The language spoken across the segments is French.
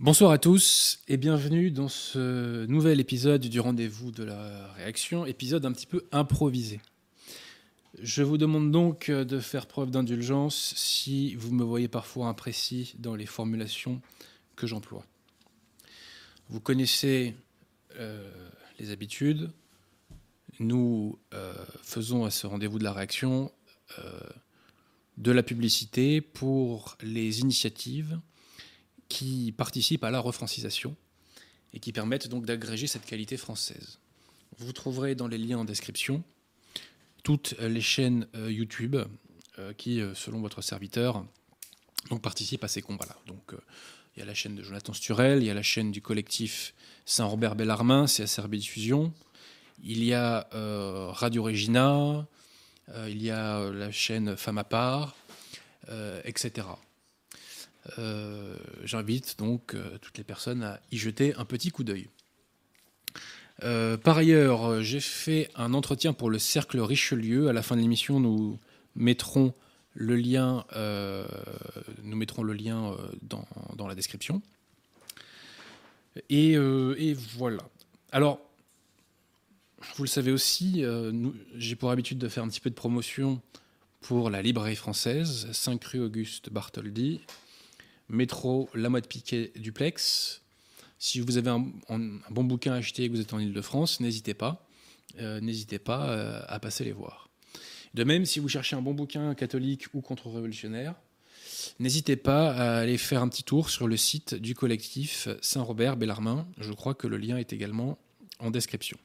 Bonsoir à tous et bienvenue dans ce nouvel épisode du rendez-vous de la réaction, épisode un petit peu improvisé. Je vous demande donc de faire preuve d'indulgence si vous me voyez parfois imprécis dans les formulations que j'emploie. Vous connaissez euh, les habitudes. Nous euh, faisons à ce rendez-vous de la réaction euh, de la publicité pour les initiatives qui participent à la refrancisation et qui permettent donc d'agréger cette qualité française. Vous trouverez dans les liens en description toutes les chaînes euh, YouTube euh, qui, euh, selon votre serviteur, donc, participent à ces combats-là. Donc, il y a la chaîne de Jonathan Sturel, il y a la chaîne du collectif Saint-Robert Bellarmin, CSRB Diffusion, il y a Radio Regina, il y a la chaîne Femme à part, etc. J'invite donc toutes les personnes à y jeter un petit coup d'œil. Euh, par ailleurs, j'ai fait un entretien pour le Cercle Richelieu. À la fin de l'émission, nous mettrons le lien, euh, nous mettrons le lien euh, dans, la description. Et, voilà. Alors, vous le savez aussi, j'ai pour habitude de faire un petit peu de promotion pour la librairie française, 5 rue Auguste Bartholdi, métro La Motte Piquet Duplex, si vous avez un, bon bouquin à acheter et que vous êtes en Ile-de-France, n'hésitez pas, euh, n'hésitez pas euh, à passer les voir. De même, si vous cherchez un bon bouquin catholique ou contre-révolutionnaire, n'hésitez pas à aller faire un petit tour sur le site du collectif Saint-Robert Bellarmin. Je crois que le lien est également en description.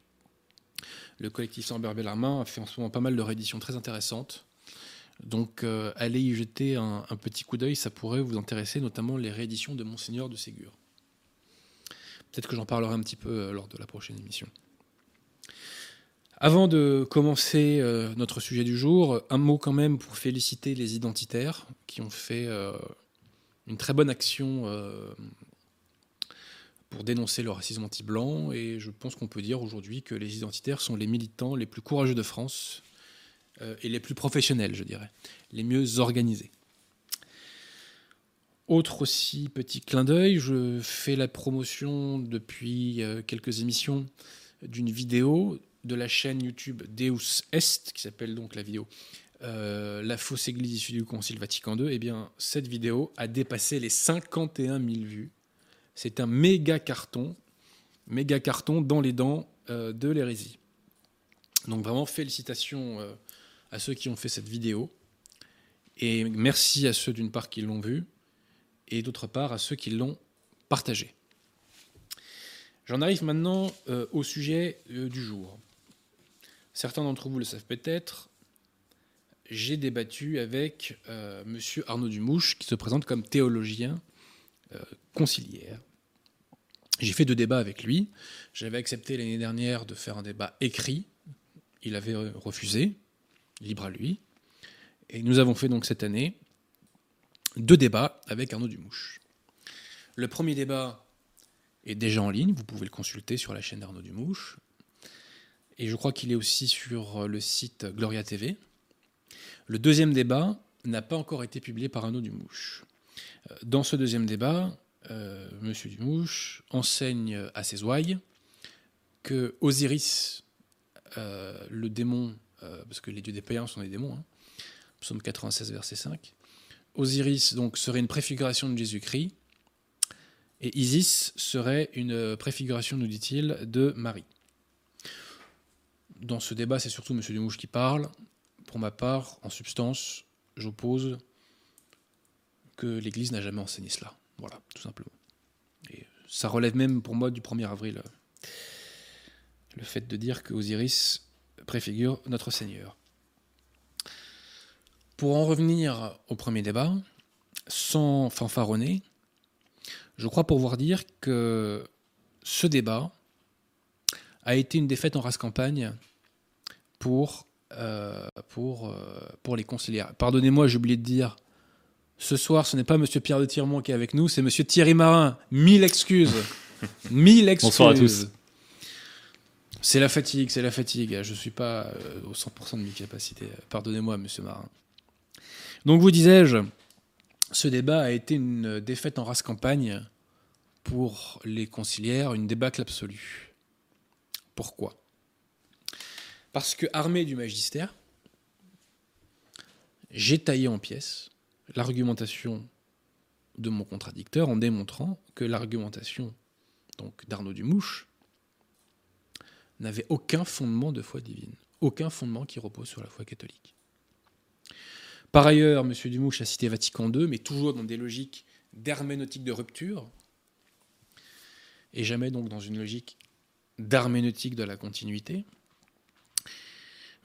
Le collectif Saint-Robert Bellarmin fait en ce moment pas mal de rééditions très intéressantes. Donc euh, allez y jeter un, petit coup d'œil, ça pourrait vous intéresser, notamment les rééditions de Monseigneur de Ségur. Peut-être que j'en parlerai un petit peu euh, lors de la prochaine émission. Avant de commencer euh, notre sujet du jour, un mot quand même pour féliciter les identitaires qui ont fait une très bonne action pour dénoncer le racisme anti-blanc. Et je pense qu'on peut dire aujourd'hui que les identitaires sont les militants les plus courageux de France et les plus professionnels, je dirais, les mieux organisés. Autre aussi petit clin d'œil, je fais la promotion depuis euh, quelques émissions d'une vidéo de la chaîne YouTube Deus Est, qui s'appelle donc la vidéo euh, La fausse église issue du Concile Vatican II. Eh bien, cette vidéo a dépassé les 51 000 vues. C'est un méga carton, méga carton dans les dents euh, de l'hérésie. Donc vraiment, félicitations à ceux qui ont fait cette vidéo. Et merci à ceux d'une part qui l'ont vue et d'autre part à ceux qui l'ont partagé. J'en arrive maintenant euh, au sujet euh, du jour. Certains d'entre vous le savent peut-être, j'ai débattu avec euh, M. Arnaud Dumouche, qui se présente comme théologien conciliaire. J'ai fait deux débats avec lui. J'avais accepté l'année dernière de faire un débat écrit. Il avait refusé, libre à lui. Et nous avons fait donc cette année deux débats avec Arnaud Dumouche. Le premier débat est déjà en ligne, vous pouvez le consulter sur la chaîne d'Arnaud Dumouche. Et je crois qu'il est aussi sur le site Gloria TV. Le deuxième débat n'a pas encore été publié par Arnaud Dumouche. Dans ce deuxième débat, euh, M. Dumouche enseigne à ses ouailles que Osiris, euh, le démon, euh, parce que les dieux des païens sont des démons, hein, psaume 96, verset 5, Osiris donc serait une préfiguration de Jésus-Christ et Isis serait une préfiguration, nous dit-il, de Marie. Dans ce débat, c'est surtout M. Dumouche qui parle. Pour ma part, en substance, j'oppose que l'Église n'a jamais enseigné cela. Voilà, tout simplement. Et ça relève même pour moi du 1er avril le fait de dire que Osiris préfigure notre Seigneur. Pour en revenir au premier débat, sans fanfaronner, je crois pouvoir dire que ce débat a été une défaite en race campagne pour, euh, pour, euh, pour les conciliaires. Pardonnez-moi, j'ai oublié de dire, ce soir, ce n'est pas Monsieur Pierre de Tirmont qui est avec nous, c'est Monsieur Thierry Marin. Mille excuses. Mille excuses. Bonsoir à tous. C'est la fatigue, c'est la fatigue. Je ne suis pas euh, au 100% de mes capacités. Pardonnez-moi, Monsieur Marin. Donc vous disais-je, ce débat a été une défaite en race campagne pour les conciliaires une débâcle absolue. Pourquoi? Parce que, armé du magistère, j'ai taillé en pièces l'argumentation de mon contradicteur en démontrant que l'argumentation d'Arnaud Dumouche n'avait aucun fondement de foi divine, aucun fondement qui repose sur la foi catholique. Par ailleurs, M. Dumouche a cité Vatican II, mais toujours dans des logiques d'herméneutique de rupture, et jamais donc dans une logique d'herméneutique de la continuité.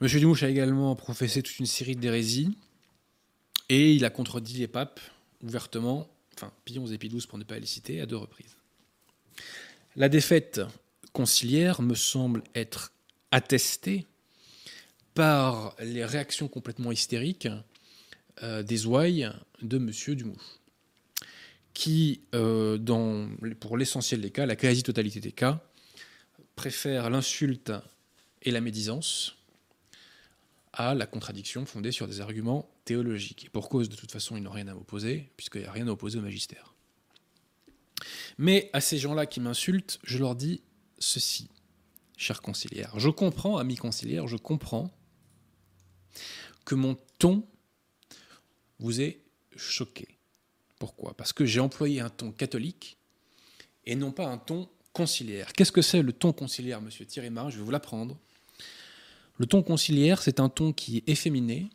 M. Dumouche a également professé toute une série d'hérésies, et il a contredit les papes ouvertement, enfin Pillon et Pie pour ne pas les citer, à deux reprises. La défaite conciliaire me semble être attestée par les réactions complètement hystériques euh, des ouailles de M. Dumouche, qui, euh, pour l'essentiel des cas, la quasi-totalité des cas, préfère l'insulte et la médisance à la contradiction fondée sur des arguments théologiques. Et pour cause, de toute façon, ils n'ont rien à m'opposer, puisqu'il n'y a rien à opposer au magistère. Mais à ces gens-là qui m'insultent, je leur dis ceci, chers conciliaires. Je comprends, amis conciliaires, je comprends que mon ton vous ait choqué. Pourquoi? Parce que j'ai employé un ton catholique et non pas un ton conciliaire. Qu'est-ce que c'est le ton conciliaire, monsieur Thierry Marin? Je vais vous l'apprendre. Le ton conciliaire, c'est un ton qui est efféminé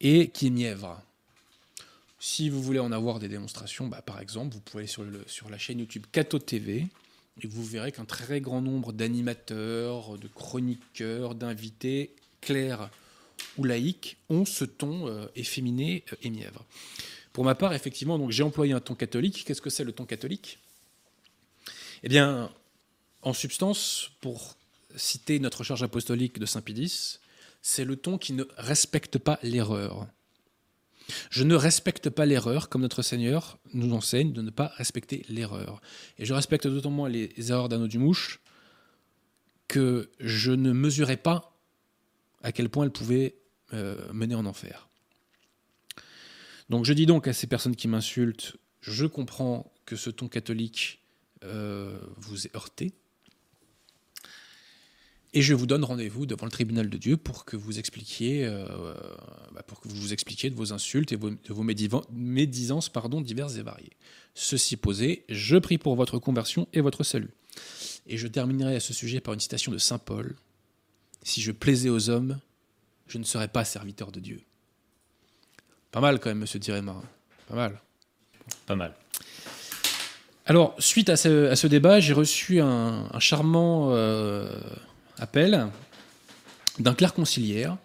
et qui est mièvre. Si vous voulez en avoir des démonstrations, bah, par exemple, vous pouvez aller sur, sur la chaîne YouTube Cato TV et vous verrez qu'un très grand nombre d'animateurs, de chroniqueurs, d'invités, clairs ou laïcs, ont ce ton euh, efféminé euh, et mièvre. Pour ma part, effectivement, j'ai employé un ton catholique. Qu'est-ce que c'est le ton catholique? Eh bien, en substance, pour citer notre charge apostolique de Saint Pidis, c'est le ton qui ne respecte pas l'erreur. Je ne respecte pas l'erreur, comme notre Seigneur nous enseigne de ne pas respecter l'erreur. Et je respecte d'autant moins les erreurs d'Anneau du Mouche que je ne mesurais pas à quel point elles pouvaient euh, mener en enfer. Donc je dis donc à ces personnes qui m'insultent, je comprends que ce ton catholique euh, vous est heurté, et je vous donne rendez-vous devant le tribunal de Dieu pour que vous expliquiez, euh, bah, pour que vous vous expliquiez de vos insultes et de vos médisances pardon, diverses et variées. Ceci posé, je prie pour votre conversion et votre salut. Et je terminerai à ce sujet par une citation de Saint Paul. Si je plaisais aux hommes, je ne serais pas serviteur de Dieu. Pas mal quand même, monsieur Diréma. Pas mal. Pas mal. Alors, suite à ce, débat, j'ai reçu un, charmant... Euh, appel d'un clerc conciliaire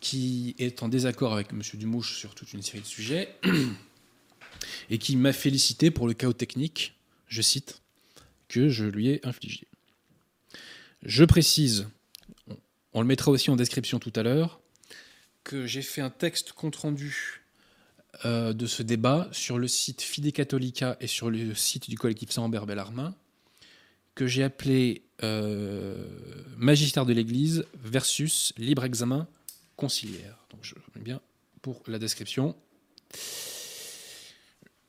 qui est en désaccord avec M. Dumouche sur toute une série de sujets et qui m'a félicité pour le chaos technique, je cite, que je lui ai infligé. Je précise, on le mettra aussi en description tout à l'heure, que j'ai fait un texte compte-rendu euh, de ce débat sur le site Fide Catholica et sur le site du collectif Saint-Ambert Bellarmin, que j'ai appelé euh, magistère de l'Église versus libre examen conciliaire. Donc je remets bien pour la description.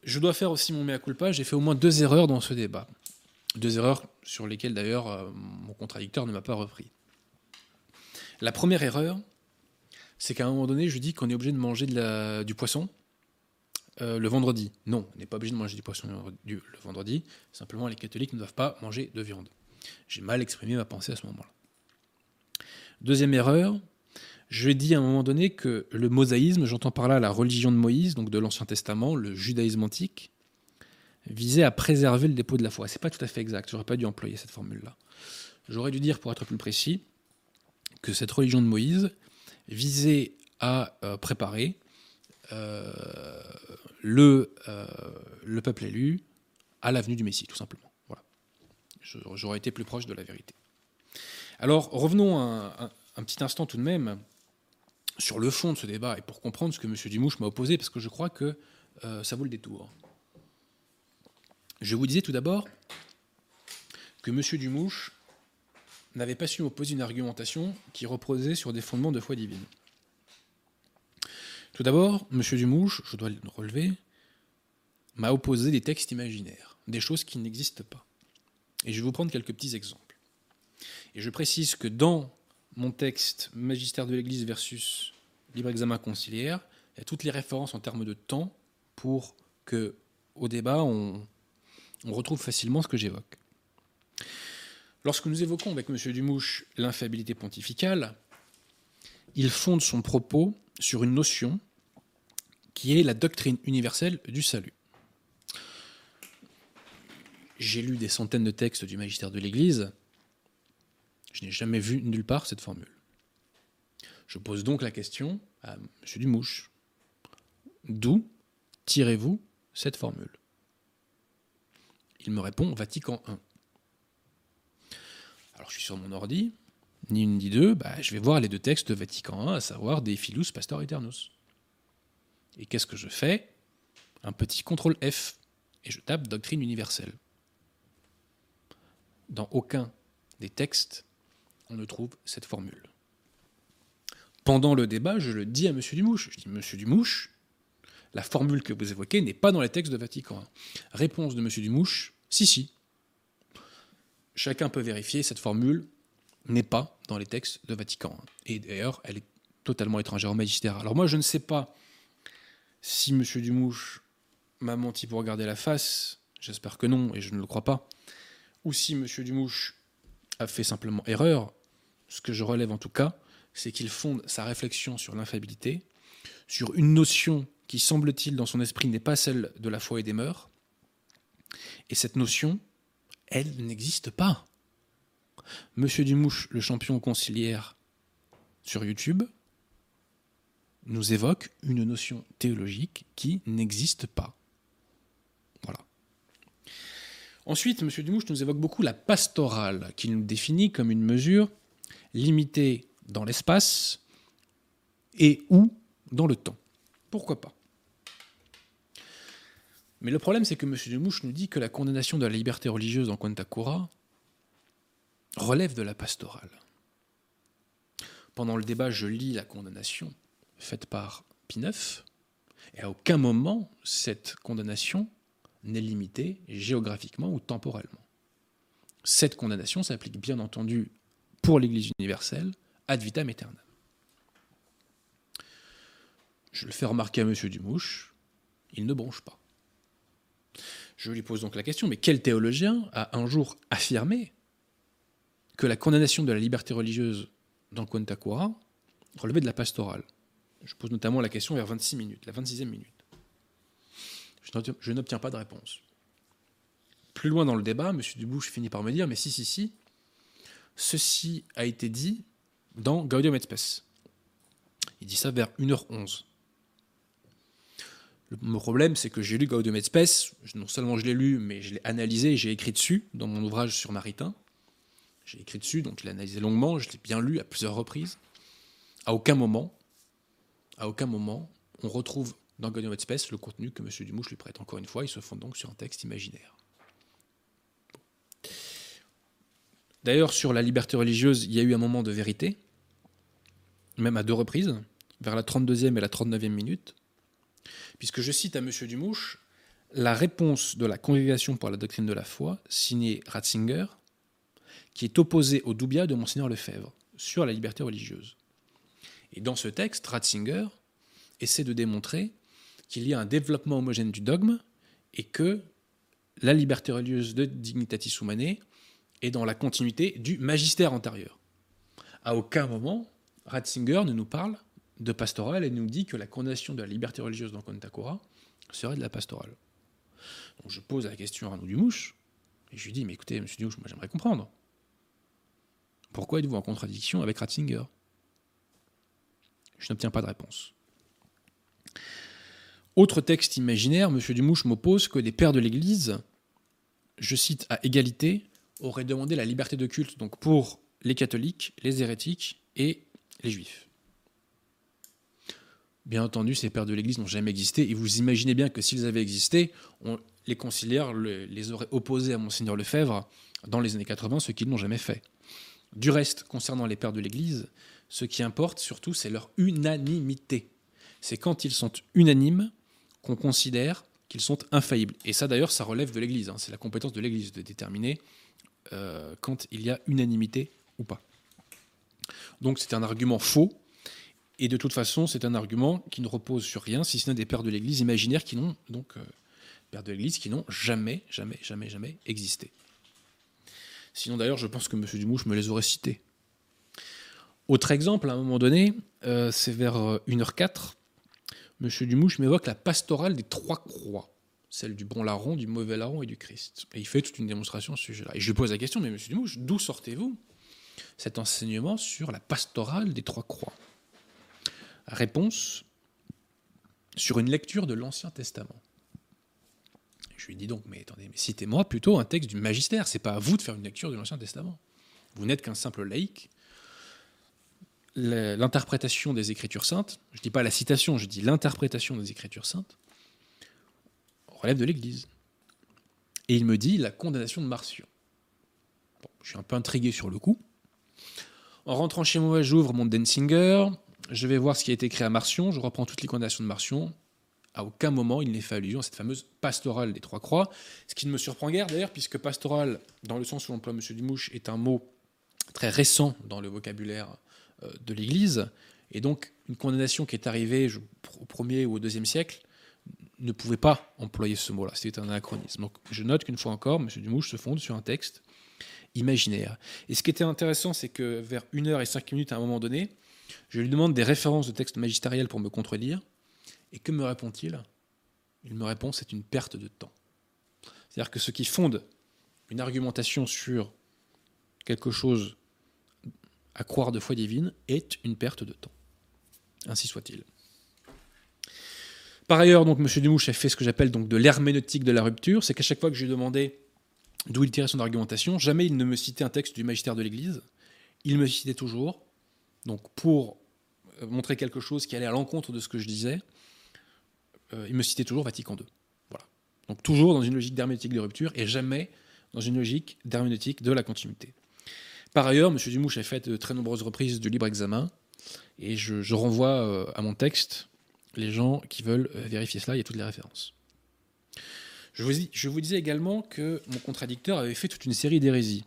Je dois faire aussi mon mea culpa, j'ai fait au moins deux erreurs dans ce débat. Deux erreurs sur lesquelles d'ailleurs euh, mon contradicteur ne m'a pas repris. La première erreur, c'est qu'à un moment donné, je dis qu'on est obligé de manger du poisson euh, le vendredi. Non, on n'est pas obligé de manger du poisson le vendredi. Simplement, les catholiques ne doivent pas manger de viande. J'ai mal exprimé ma pensée à ce moment-là. Deuxième erreur, je dis à un moment donné que le mosaïsme, j'entends par là la religion de Moïse, donc de l'Ancien Testament, le judaïsme antique, visait à préserver le dépôt de la foi. C'est pas tout à fait exact, j'aurais pas dû employer cette formule-là. J'aurais dû dire, pour être plus précis, que cette religion de Moïse visait à euh, préparer euh, le, euh, le peuple élu à l'avenue du Messie, tout simplement j'aurais été plus proche de la vérité. Alors revenons un, petit instant tout de même sur le fond de ce débat et pour comprendre ce que M. Dumouche m'a opposé, parce que je crois que euh, ça vaut le détour. Je vous disais tout d'abord que M. Dumouche n'avait pas su m'opposer une argumentation qui reposait sur des fondements de foi divine. Tout d'abord, M. Dumouche, je dois le relever, m'a opposé des textes imaginaires. des choses qui n'existent pas. Et je vais vous prendre quelques petits exemples. Et je précise que dans mon texte Magistère de l'Église versus libre examen conciliaire, il y a toutes les références en termes de temps pour que, au débat, on, retrouve facilement ce que j'évoque. Lorsque nous évoquons avec M. Dumouche l'infabilité pontificale, il fonde son propos sur une notion qui est la doctrine universelle du salut. J'ai lu des centaines de textes du magistère de l'Église, je n'ai jamais vu nulle part cette formule. Je pose donc la question à M. Dumouche. D'où tirez-vous cette formule? Il me répond Vatican I. Alors je suis sur mon ordi, ni une ni deux, bah, je vais voir les deux textes Vatican I, à savoir des Philus Pastor Eternus. Et qu'est-ce que je fais? Un petit contrôle F, et je tape doctrine universelle. Dans aucun des textes, on ne trouve cette formule. Pendant le débat, je le dis à M. Dumouche. Je dis, Monsieur Dumouche, la formule que vous évoquez n'est pas dans les textes de Vatican I. Réponse de M. Dumouche, si, si. Chacun peut vérifier, cette formule n'est pas dans les textes de Vatican I. Et d'ailleurs, elle est totalement étrangère au magistère. Alors moi, je ne sais pas si M. Dumouche m'a menti pour regarder la face, j'espère que non, et je ne le crois pas, ou si M. Dumouche a fait simplement erreur, ce que je relève en tout cas, c'est qu'il fonde sa réflexion sur l'infabilité, sur une notion qui, semble-t-il, dans son esprit, n'est pas celle de la foi et des mœurs. Et cette notion, elle n'existe pas. Monsieur Dumouche, le champion conciliaire sur YouTube, nous évoque une notion théologique qui n'existe pas. Voilà. Ensuite, M. Dumouche nous évoque beaucoup la pastorale, qu'il nous définit comme une mesure limitée dans l'espace et ou dans le temps. Pourquoi pas? Mais le problème, c'est que M. Dumouche nous dit que la condamnation de la liberté religieuse en Cura relève de la pastorale. Pendant le débat, je lis la condamnation faite par Pie IX, et à aucun moment cette condamnation n'est limitée géographiquement ou temporellement. Cette condamnation s'applique bien entendu pour l'Église universelle, ad vitam aeternam. Je le fais remarquer à M. Dumouche, il ne bronche pas. Je lui pose donc la question, mais quel théologien a un jour affirmé que la condamnation de la liberté religieuse dans Quantacora relevait de la pastorale? Je pose notamment la question vers 26 minutes, la 26e minute. Je n'obtiens pas de réponse. Plus loin dans le débat, M. Dumouche finit par me dire, mais si, si, si, ceci a été dit dans Gaudium et Spes. Il dit ça vers 1h11. Le problème, c'est que j'ai lu Gaudium et Spes, non seulement je l'ai lu, mais je l'ai analysé, j'ai écrit dessus dans mon ouvrage sur Maritain. J'ai écrit dessus, donc je l'ai analysé longuement, je l'ai bien lu à plusieurs reprises. À aucun moment, à aucun moment, on retrouve dans et Spes le contenu que M. Dumouche lui prête. Encore une fois, il se fonde donc sur un texte imaginaire. D'ailleurs, sur la liberté religieuse, il y a eu un moment de vérité, même à deux reprises, vers la 32e et la 39e minute, puisque je cite à M. Dumouche la réponse de la Congrégation pour la doctrine de la foi, signée Ratzinger, qui est opposée au Doubia de Mgr Lefebvre sur la liberté religieuse. Et dans ce texte, Ratzinger essaie de démontrer qu'il y a un développement homogène du dogme et que la liberté religieuse de Dignitatis Humanae et dans la continuité du magistère antérieur. À aucun moment, Ratzinger ne nous parle de pastoral et nous dit que la condamnation de la liberté religieuse dans Contakora serait de la pastorale. Donc je pose la question à Arnaud Dumouche, et je lui dis, mais écoutez, monsieur Dumouche, moi j'aimerais comprendre. Pourquoi êtes-vous en contradiction avec Ratzinger? Je n'obtiens pas de réponse. Autre texte imaginaire, monsieur Dumouche m'oppose que les pères de l'Église, je cite à égalité, aurait demandé la liberté de culte donc pour les catholiques, les hérétiques et les juifs. Bien entendu, ces pères de l'Église n'ont jamais existé, et vous imaginez bien que s'ils avaient existé, les conciliaires les auraient opposés à Monseigneur Lefebvre dans les années 80, ce qu'ils n'ont jamais fait. Du reste, concernant les pères de l'Église, ce qui importe surtout, c'est leur unanimité. C'est quand ils sont unanimes qu'on considère qu'ils sont infaillibles. Et ça, d'ailleurs, ça relève de l'Église. hein. C'est la compétence de l'Église de déterminer euh, quand il y a unanimité ou pas. Donc c'est un argument faux. Et de toute façon, c'est un argument qui ne repose sur rien, si ce n'est des pères de l'Église imaginaires qui n'ont donc euh, pères qui n'ont jamais, jamais, jamais, jamais existé. Sinon, d'ailleurs, je pense que M. Dumouche me les aurait cités. Autre exemple, à un moment donné, euh, c'est vers euh, 1h04, M. Dumouche m'évoque la pastorale des trois croix, celle du bon larron, du mauvais larron et du Christ. Et il fait toute une démonstration à ce sujet-là. Et je lui pose la question, mais M. Dumouche, d'où sortez-vous cet enseignement sur la pastorale des trois croix? Réponse sur une lecture de l'Ancien Testament. Je lui dis donc, mais attendez, mais citez-moi plutôt un texte du magistère. C'est pas à vous de faire une lecture de l'Ancien Testament. Vous n'êtes qu'un simple laïc. L'interprétation des Écritures saintes, je dis pas la citation, je dis l'interprétation des Écritures saintes, relève de l'Église. Et il me dit la condamnation de Marcion. Je suis un peu intrigué sur le coup. En rentrant chez moi, j'ouvre mon Densinger, je vais voir ce qui a été écrit à Marcion, je reprends toutes les condamnations de Marcion. À aucun moment il n'est fait allusion à cette fameuse pastorale des trois croix, ce qui ne me surprend guère d'ailleurs, puisque pastorale, dans le sens où l'emploie M. Dumouche, est un mot très récent dans le vocabulaire de l'Église, et donc une condamnation qui est arrivée au premier ou au deuxième siècle ne pouvait pas employer ce mot-là, c'était un anachronisme. Donc je note qu'une fois encore, M. Dumouche se fonde sur un texte imaginaire. Et ce qui était intéressant, c'est que vers 1 heure et 5 minutes à un moment donné, je lui demande des références de textes magistériels pour me contredire. Et que me répond-il? Il me répond c'est une perte de temps. C'est-à-dire que ce qui fonde une argumentation sur quelque chose à croire de foi divine est une perte de temps. Ainsi soit-il. Par ailleurs, donc, M. Dumouche a fait ce que j'appelle donc de l'herméneutique de la rupture, c'est qu'à chaque fois que je lui demandais d'où il tirait son argumentation, jamais il ne me citait un texte du magistère de l'Église, il me citait toujours, donc pour euh, montrer quelque chose qui allait à l'encontre de ce que je disais, euh, il me citait toujours Vatican II. Voilà. Donc toujours dans une logique d'herméneutique de rupture et jamais dans une logique d'herméneutique de la continuité. Par ailleurs, M. Dumouche a fait de très nombreuses reprises du libre examen et je, renvoie euh, à mon texte les gens qui veulent euh, vérifier cela, il y a toutes les références. Je vous, je vous disais également que mon contradicteur avait fait toute une série d'hérésies.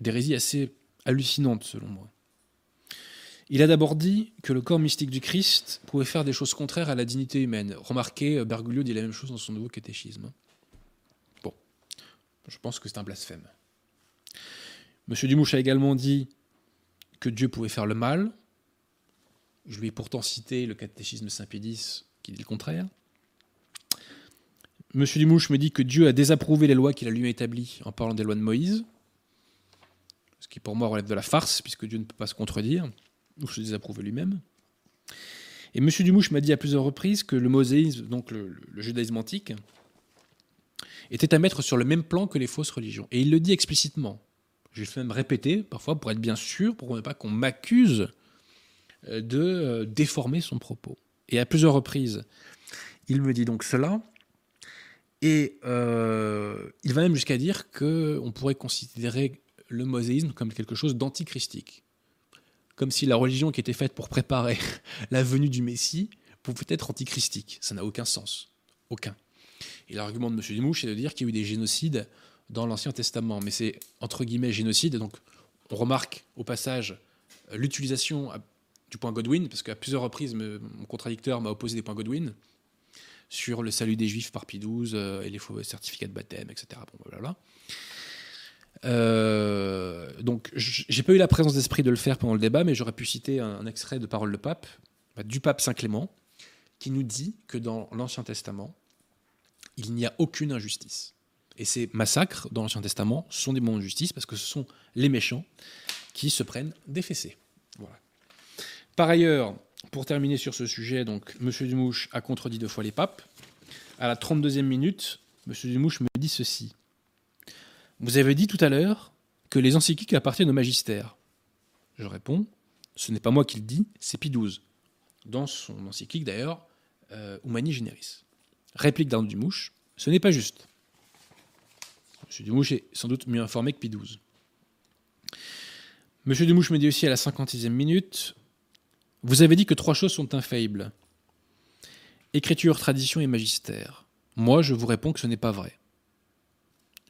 D'hérésies assez hallucinantes selon moi. Il a d'abord dit que le corps mystique du Christ pouvait faire des choses contraires à la dignité humaine. Remarquez, euh, Bergoglio dit la même chose dans son nouveau catéchisme. Bon, je pense que c'est un blasphème. Monsieur Dumouche a également dit que Dieu pouvait faire le mal. Je lui ai pourtant cité le catéchisme Saint-Pédis qui dit le contraire. Monsieur Dumouche me dit que Dieu a désapprouvé les lois qu'il a lui-même établies en parlant des lois de Moïse, ce qui pour moi relève de la farce, puisque Dieu ne peut pas se contredire, ou se désapprouver lui-même. Et Monsieur Dumouche m'a dit à plusieurs reprises que le mosaïsme, donc le judaïsme antique, était à mettre sur le même plan que les fausses religions. Et il le dit explicitement. Je vais même répéter, parfois, pour être bien sûr, pour ne pas qu'on m'accuse euh, de euh, déformer son propos. Et à plusieurs reprises, il me dit donc cela. Et euh, il va même jusqu'à dire qu'on pourrait considérer le mosaïsme comme quelque chose d'antichristique. Comme si la religion qui était faite pour préparer la venue du Messie pouvait être antichristique. Ça n'a aucun sens. Aucun. Et l'argument de M. Dumouche, c'est de dire qu'il y a eu des génocides dans l'Ancien Testament. Mais c'est entre guillemets génocide. Donc on remarque au passage euh, l'utilisation du point Godwin, parce qu'à plusieurs reprises, mon contradicteur m'a opposé des points Godwin sur le salut des Juifs par Pie XII euh, et les faux certificats de baptême, etc. Bon, blablabla. Euh, donc, j'ai pas eu la présence d'esprit de le faire pendant le débat, mais j'aurais pu citer un, un extrait de parole de pape, bah, du pape Saint Clément, qui nous dit que dans l'Ancien Testament, il n'y a aucune injustice. Et ces massacres dans l'Ancien Testament sont des moments de justice parce que ce sont les méchants qui se prennent des fessées. Voilà. Par ailleurs, pour terminer sur ce sujet, donc, M. Dumouche a contredit deux fois les papes. À la 32e minute, M. Dumouche me dit ceci. Vous avez dit tout à l'heure que les encycliques appartiennent au magistère. Je réponds, ce n'est pas moi qui le dis, c'est Pie XII. Dans son encyclique d'ailleurs, euh, Humani Generis. Réplique d'Arnaud Dumouche, ce n'est pas juste. M. Dumouche est sans doute mieux informé que Pie XII. M. Dumouche me dit aussi à la 56e minute, vous avez dit que trois choses sont infaillibles. Écriture, tradition et magistère. Moi, je vous réponds que ce n'est pas vrai.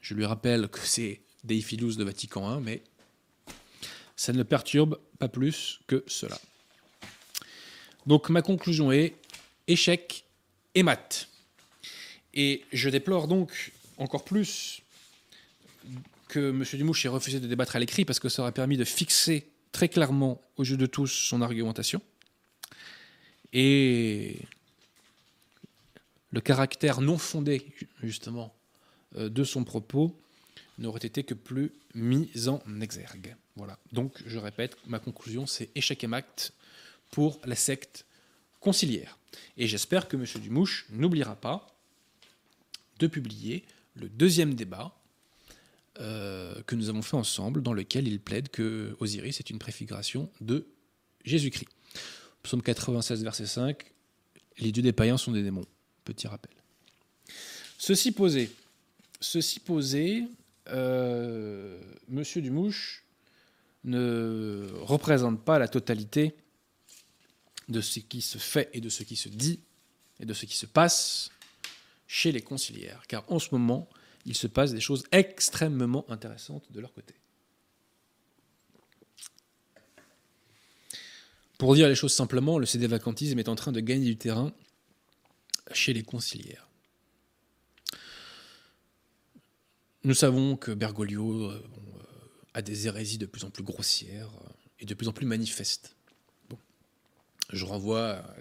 Je lui rappelle que c'est Dei Fidus de Vatican I, mais ça ne le perturbe pas plus que cela. Donc ma conclusion est échec et mat. Et je déplore donc encore plus que M. Dumouche ait refusé de débattre à l'écrit parce que ça aurait permis de fixer très clairement au jeu de tous son argumentation. Et le caractère non fondé, justement, euh, de son propos n'aurait été que plus mis en exergue. Voilà. Donc, je répète, ma conclusion, c'est échec et mat pour la secte conciliaire. Et j'espère que M. Dumouche n'oubliera pas de publier le deuxième débat euh, que nous avons fait ensemble, dans lequel il plaide que Osiris est une préfiguration de Jésus-Christ. Psaume 96, verset 5, les dieux des païens sont des démons. Petit rappel. Ceci posé, ceci posé, euh, Monsieur Dumouche ne représente pas la totalité de ce qui se fait et de ce qui se dit et de ce qui se passe chez les conciliaires. Car en ce moment, il se passe des choses extrêmement intéressantes de leur côté. Pour dire les choses simplement, le CD vacantisme est en train de gagner du terrain chez les conciliaires. Nous savons que Bergoglio euh, a des hérésies de plus en plus grossières euh, et de plus en plus manifestes. Je renvoie à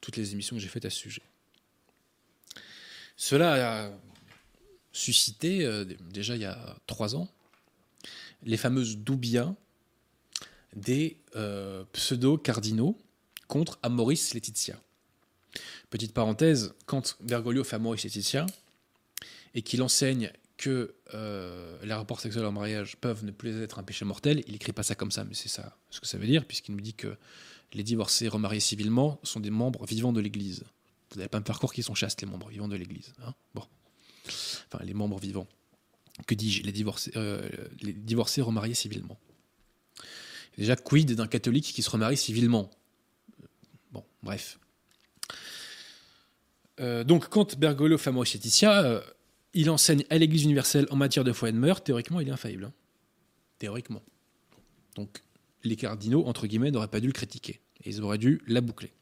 toutes les émissions que j'ai faites à ce sujet. Cela suscité, euh, déjà il y a trois ans, les fameuses doubias des euh, pseudo-cardinaux contre Amoris Laetitia. Petite parenthèse, quand Bergoglio fait Amoris Laetitia et qu'il enseigne que euh, les rapports sexuels en mariage peuvent ne plus être un péché mortel, il écrit pas ça comme ça, mais c'est ça ce que ça veut dire, puisqu'il nous dit que les divorcés remariés civilement sont des membres vivants de l'Église. Vous n'allez pas me faire croire qu'ils sont chastes, les membres vivants de l'Église. Hein bon. Enfin, les membres vivants. Que dis-je les divorcés, euh, remariés civilement. Déjà, quid d'un catholique qui se remarie civilement? Bon, bref. Euh, donc, quand Bergoglio fait Laetitia, euh, il enseigne à l'Église universelle en matière de foi et de meurtre. Théoriquement, il est infaillible. Hein. Théoriquement. Donc, les cardinaux, entre guillemets, n'auraient pas dû le critiquer. Ils auraient dû la boucler.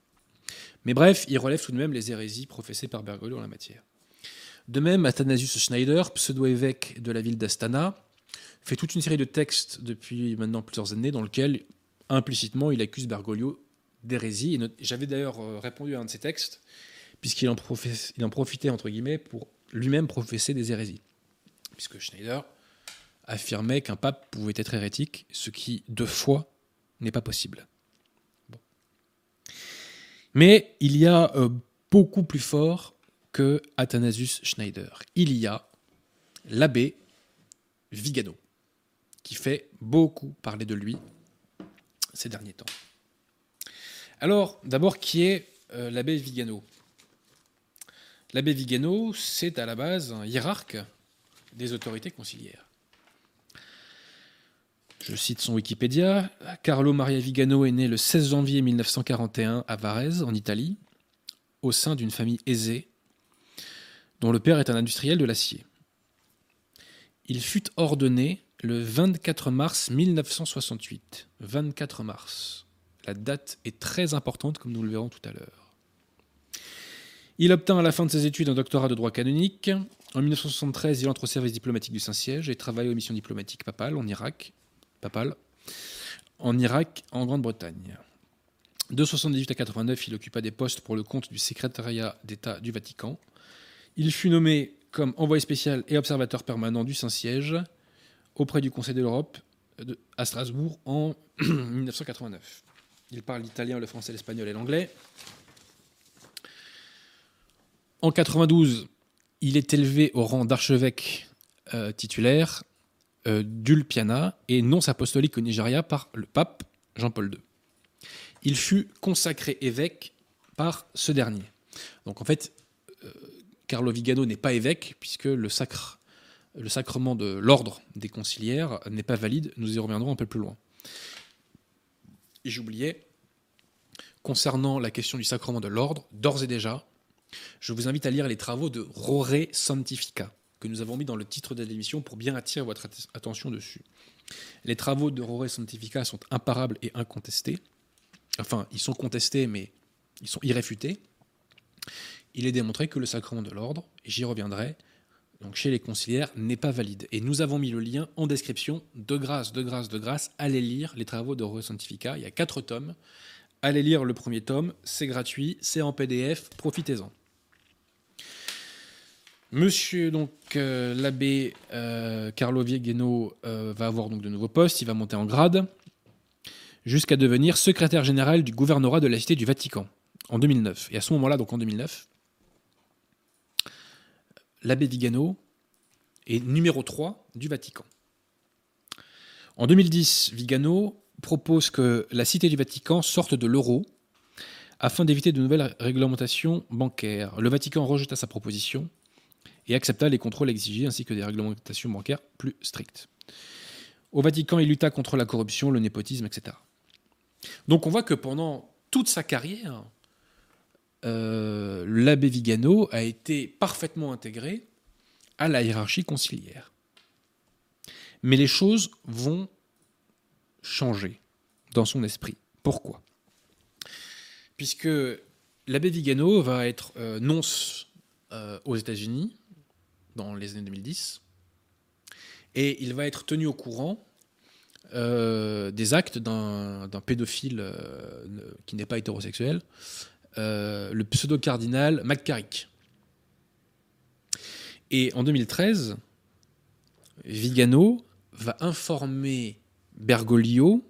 Mais bref, il relève tout de même les hérésies professées par Bergoglio en la matière. De même, Athanasius Schneider, pseudo-évêque de la ville d'Astana, fait toute une série de textes depuis maintenant plusieurs années dans lesquels, implicitement, il accuse Bergoglio d'hérésie. J'avais d'ailleurs euh, répondu à un de ses textes, puisqu'il en, profitait, entre guillemets, pour lui-même professer des hérésies. Puisque Schneider affirmait qu'un pape pouvait être hérétique, ce qui, de foi, n'est pas possible. Mais il y a euh, beaucoup plus fort que Athanasius Schneider. Il y a l'abbé Vigano, qui fait beaucoup parler de lui ces derniers temps. Alors, d'abord, qui est euh, l'abbé Vigano? L'abbé Vigano, c'est à la base un hiérarque des autorités conciliaires. Je cite son Wikipédia. Carlo Maria Vigano est né le 16 janvier 1941 à Varese, en Italie, au sein d'une famille aisée, dont le père est un industriel de l'acier. Il fut ordonné le 24 mars 1968. 24 mars. La date est très importante, comme nous le verrons tout à l'heure. Il obtint à la fin de ses études un doctorat de droit canonique. En 1973, il entre au service diplomatique du Saint-Siège et travaille aux missions diplomatiques papales en Irak, papal, en Irak, en Grande-Bretagne. De 78 à 89, il occupa des postes pour le compte du secrétariat d'État du Vatican. Il fut nommé comme envoyé spécial et observateur permanent du Saint-Siège auprès du Conseil de l'Europe à Strasbourg en 1989. Il parle l'italien, le français, l'espagnol et l'anglais. En 92, il est élevé au rang d'archevêque euh, titulaire euh, d'Ulpiana et nonce apostolique au Nigeria par le pape Jean-Paul II. Il fut consacré évêque par ce dernier. Donc en fait, euh, Carlo Vigano n'est pas évêque puisque le, sacre, le sacrement de l'ordre des conciliaires n'est pas valide. Nous y reviendrons un peu plus loin. Et j'oubliais, concernant la question du sacrement de l'ordre, d'ores et déjà, je vous invite à lire les travaux de Rore Santifica, que nous avons mis dans le titre de l'émission pour bien attirer votre attention dessus. Les travaux de Rore Santifica sont imparables et incontestés. Enfin, ils sont contestés, mais ils sont irréfutés. Il est démontré que le sacrement de l'ordre, j'y reviendrai, donc chez les conciliaires, n'est pas valide. Et nous avons mis le lien en description. De grâce, de grâce, de grâce, allez lire les travaux de Santifica. Il y a quatre tomes. Allez lire le premier tome, c'est gratuit, c'est en PDF, profitez-en. Monsieur donc euh, l'abbé euh, Carlo Viegeno euh, va avoir donc de nouveaux postes, il va monter en grade jusqu'à devenir secrétaire général du gouvernorat de la Cité du Vatican en 2009. Et à ce moment-là, donc en 2009, l'abbé Vigano est numéro 3 du Vatican. En 2010, Vigano propose que la Cité du Vatican sorte de l'euro afin d'éviter de nouvelles réglementations bancaires. Le Vatican rejeta sa proposition et accepta les contrôles exigés ainsi que des réglementations bancaires plus strictes. Au Vatican, il lutta contre la corruption, le népotisme, etc. Donc on voit que pendant toute sa carrière, euh, l'abbé Vigano a été parfaitement intégré à la hiérarchie conciliaire. Mais les choses vont changer dans son esprit. Pourquoi? Puisque l'abbé Vigano va être euh, nonce euh, aux États-Unis dans les années 2010 et il va être tenu au courant des actes d'un pédophile qui n'est pas hétérosexuel, le pseudo-cardinal McCarrick. Et en 2013, Vigano va informer Bergoglio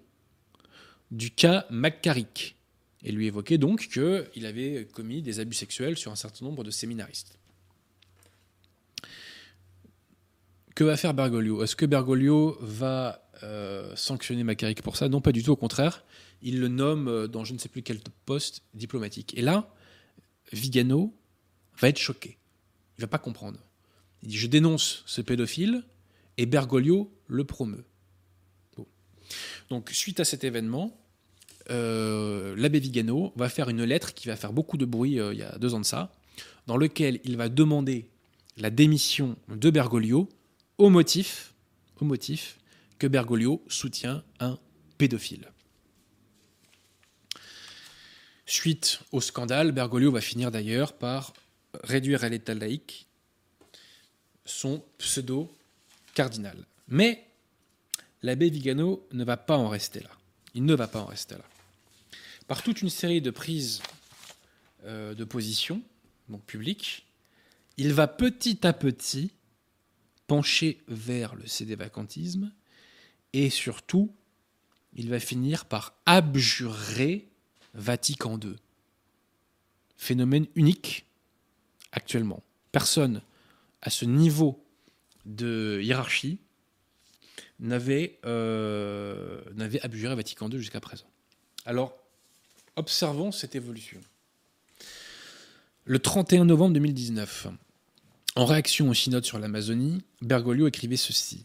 du cas McCarrick et lui évoquer donc qu'il avait commis des abus sexuels sur un certain nombre de séminaristes. Que va faire Bergoglio? Est-ce que Bergoglio va euh, sanctionner McCarrick pour ça? Non, pas du tout, au contraire. Il le nomme euh, dans je ne sais plus quel poste diplomatique. Et là, Vigano va être choqué. Il va pas comprendre. Il dit Je dénonce ce pédophile et Bergoglio le promeut. Donc, suite à cet événement, euh, l'abbé Vigano va faire une lettre qui va faire beaucoup de bruit euh, il y a deux ans de ça, dans lequel il va demander la démission de Bergoglio au motif, au motif que Bergoglio soutient un pédophile. Suite au scandale, Bergoglio va finir d'ailleurs par réduire à l'état laïque son pseudo-cardinal. Mais l'abbé Vigano ne va pas en rester là. Il ne va pas en rester là. Par toute une série de prises euh, de position, donc publiques, il va petit à petit pencher vers le cédé-vacantisme et surtout, il va finir par abjurer Vatican II. Phénomène unique actuellement. Personne à ce niveau de hiérarchie euh, n'avait abjuré Vatican II jusqu'à présent. Alors, observons cette évolution. Le 31 novembre 2019, en réaction au synode sur l'Amazonie, Bergoglio écrivait ceci.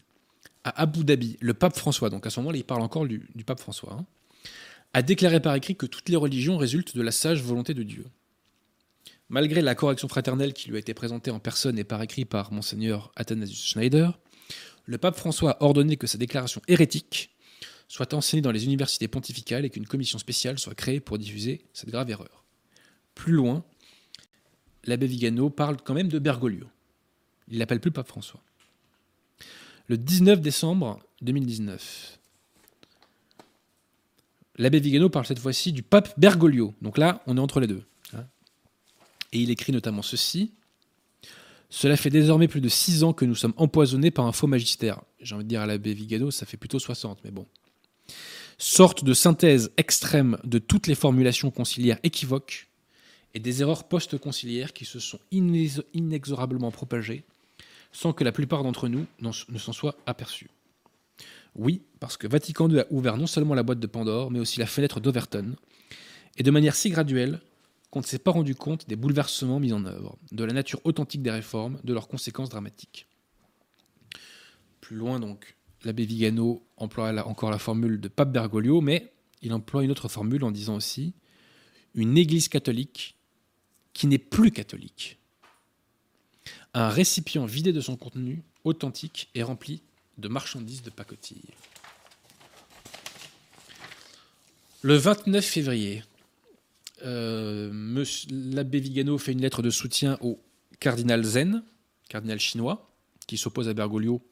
À Abu Dhabi, le pape François, donc à ce moment-là il parle encore du, pape François, hein, a déclaré par écrit que toutes les religions résultent de la sage volonté de Dieu. Malgré la correction fraternelle qui lui a été présentée en personne et par écrit par monseigneur Athanasius Schneider, le pape François a ordonné que sa déclaration hérétique soit enseignée dans les universités pontificales et qu'une commission spéciale soit créée pour diffuser cette grave erreur. Plus loin, l'abbé Vigano parle quand même de Bergoglio. Il l'appelle plus pape François. Le 19 décembre 2019, l'abbé Vigano parle cette fois-ci du pape Bergoglio. Donc là, on est entre les deux. Et il écrit notamment ceci cela fait désormais plus de 6 ans que nous sommes empoisonnés par un faux magistère. J'ai envie de dire à l'abbé Vigano, ça fait plutôt 60, mais bon. Sorte de synthèse extrême de toutes les formulations conciliaires équivoques et des erreurs post-conciliaires qui se sont inexorablement propagées sans que la plupart d'entre nous ne s'en soient aperçus. Oui, parce que Vatican II a ouvert non seulement la boîte de Pandore, mais aussi la fenêtre d'Overton, et de manière si graduelle qu'on ne s'est pas rendu compte des bouleversements mis en œuvre, de la nature authentique des réformes, de leurs conséquences dramatiques. Plus loin donc, l'abbé Vigano emploie encore la formule de Pape Bergoglio, mais il emploie une autre formule en disant aussi une Église catholique qui n'est plus catholique. Un récipient vidé de son contenu authentique et rempli de marchandises de pacotille. Le 29 février, euh, l'abbé Vigano fait une lettre de soutien au cardinal Zen, cardinal chinois, qui s'oppose à Bergoglio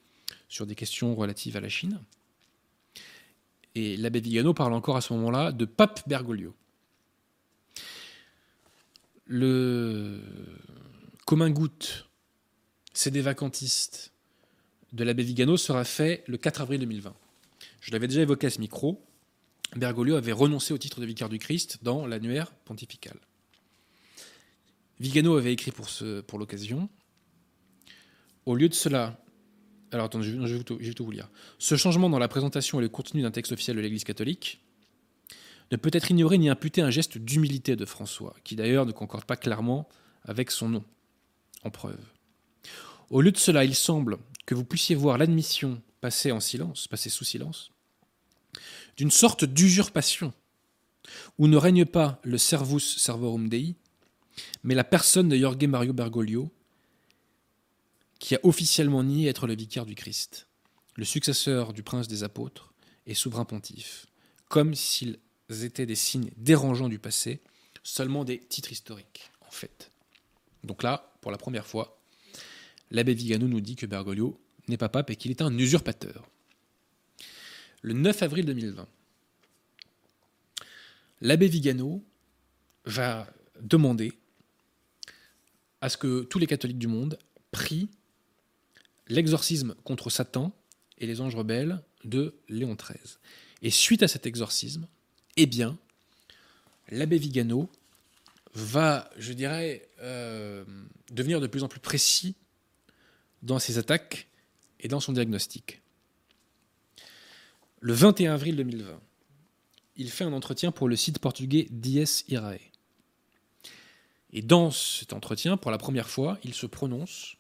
sur des questions relatives à la Chine. Et l'abbé Vigano parle encore à ce moment-là de pape Bergoglio. Le commun goutte, c'est des vacantistes de l'abbé Vigano sera fait le 4 avril 2020. Je l'avais déjà évoqué à ce micro. Bergoglio avait renoncé au titre de vicaire du Christ dans l'annuaire pontifical. Vigano avait écrit pour, ce, pour l'occasion Au lieu de cela, alors attendez, je, vais tout, je vais tout vous lire. Ce changement dans la présentation et le contenu d'un texte officiel de l'Église catholique ne peut être ignoré ni imputé un geste d'humilité de François, qui d'ailleurs ne concorde pas clairement avec son nom, en preuve. Au lieu de cela, il semble que vous puissiez voir l'admission passer en silence, passer sous silence, d'une sorte d'usurpation, où ne règne pas le servus servorum Dei, mais la personne de Jorge Mario Bergoglio, qui a officiellement nié être le vicaire du Christ, le successeur du prince des apôtres et souverain pontife, comme s'ils étaient des signes dérangeants du passé, seulement des titres historiques, en fait. Donc là, pour la première fois, l'abbé Vigano nous dit que Bergoglio n'est pas pape et qu'il est un usurpateur. Le 9 avril 2020, l'abbé Vigano va demander à ce que tous les catholiques du monde prient l'exorcisme contre Satan et les anges rebelles de Léon XIII. Et suite à cet exorcisme, eh bien, l'abbé Vigano va, je dirais, euh, devenir de plus en plus précis dans ses attaques et dans son diagnostic. Le 21 avril 2020, il fait un entretien pour le site portugais Dies Irae. Et dans cet entretien, pour la première fois, il se prononce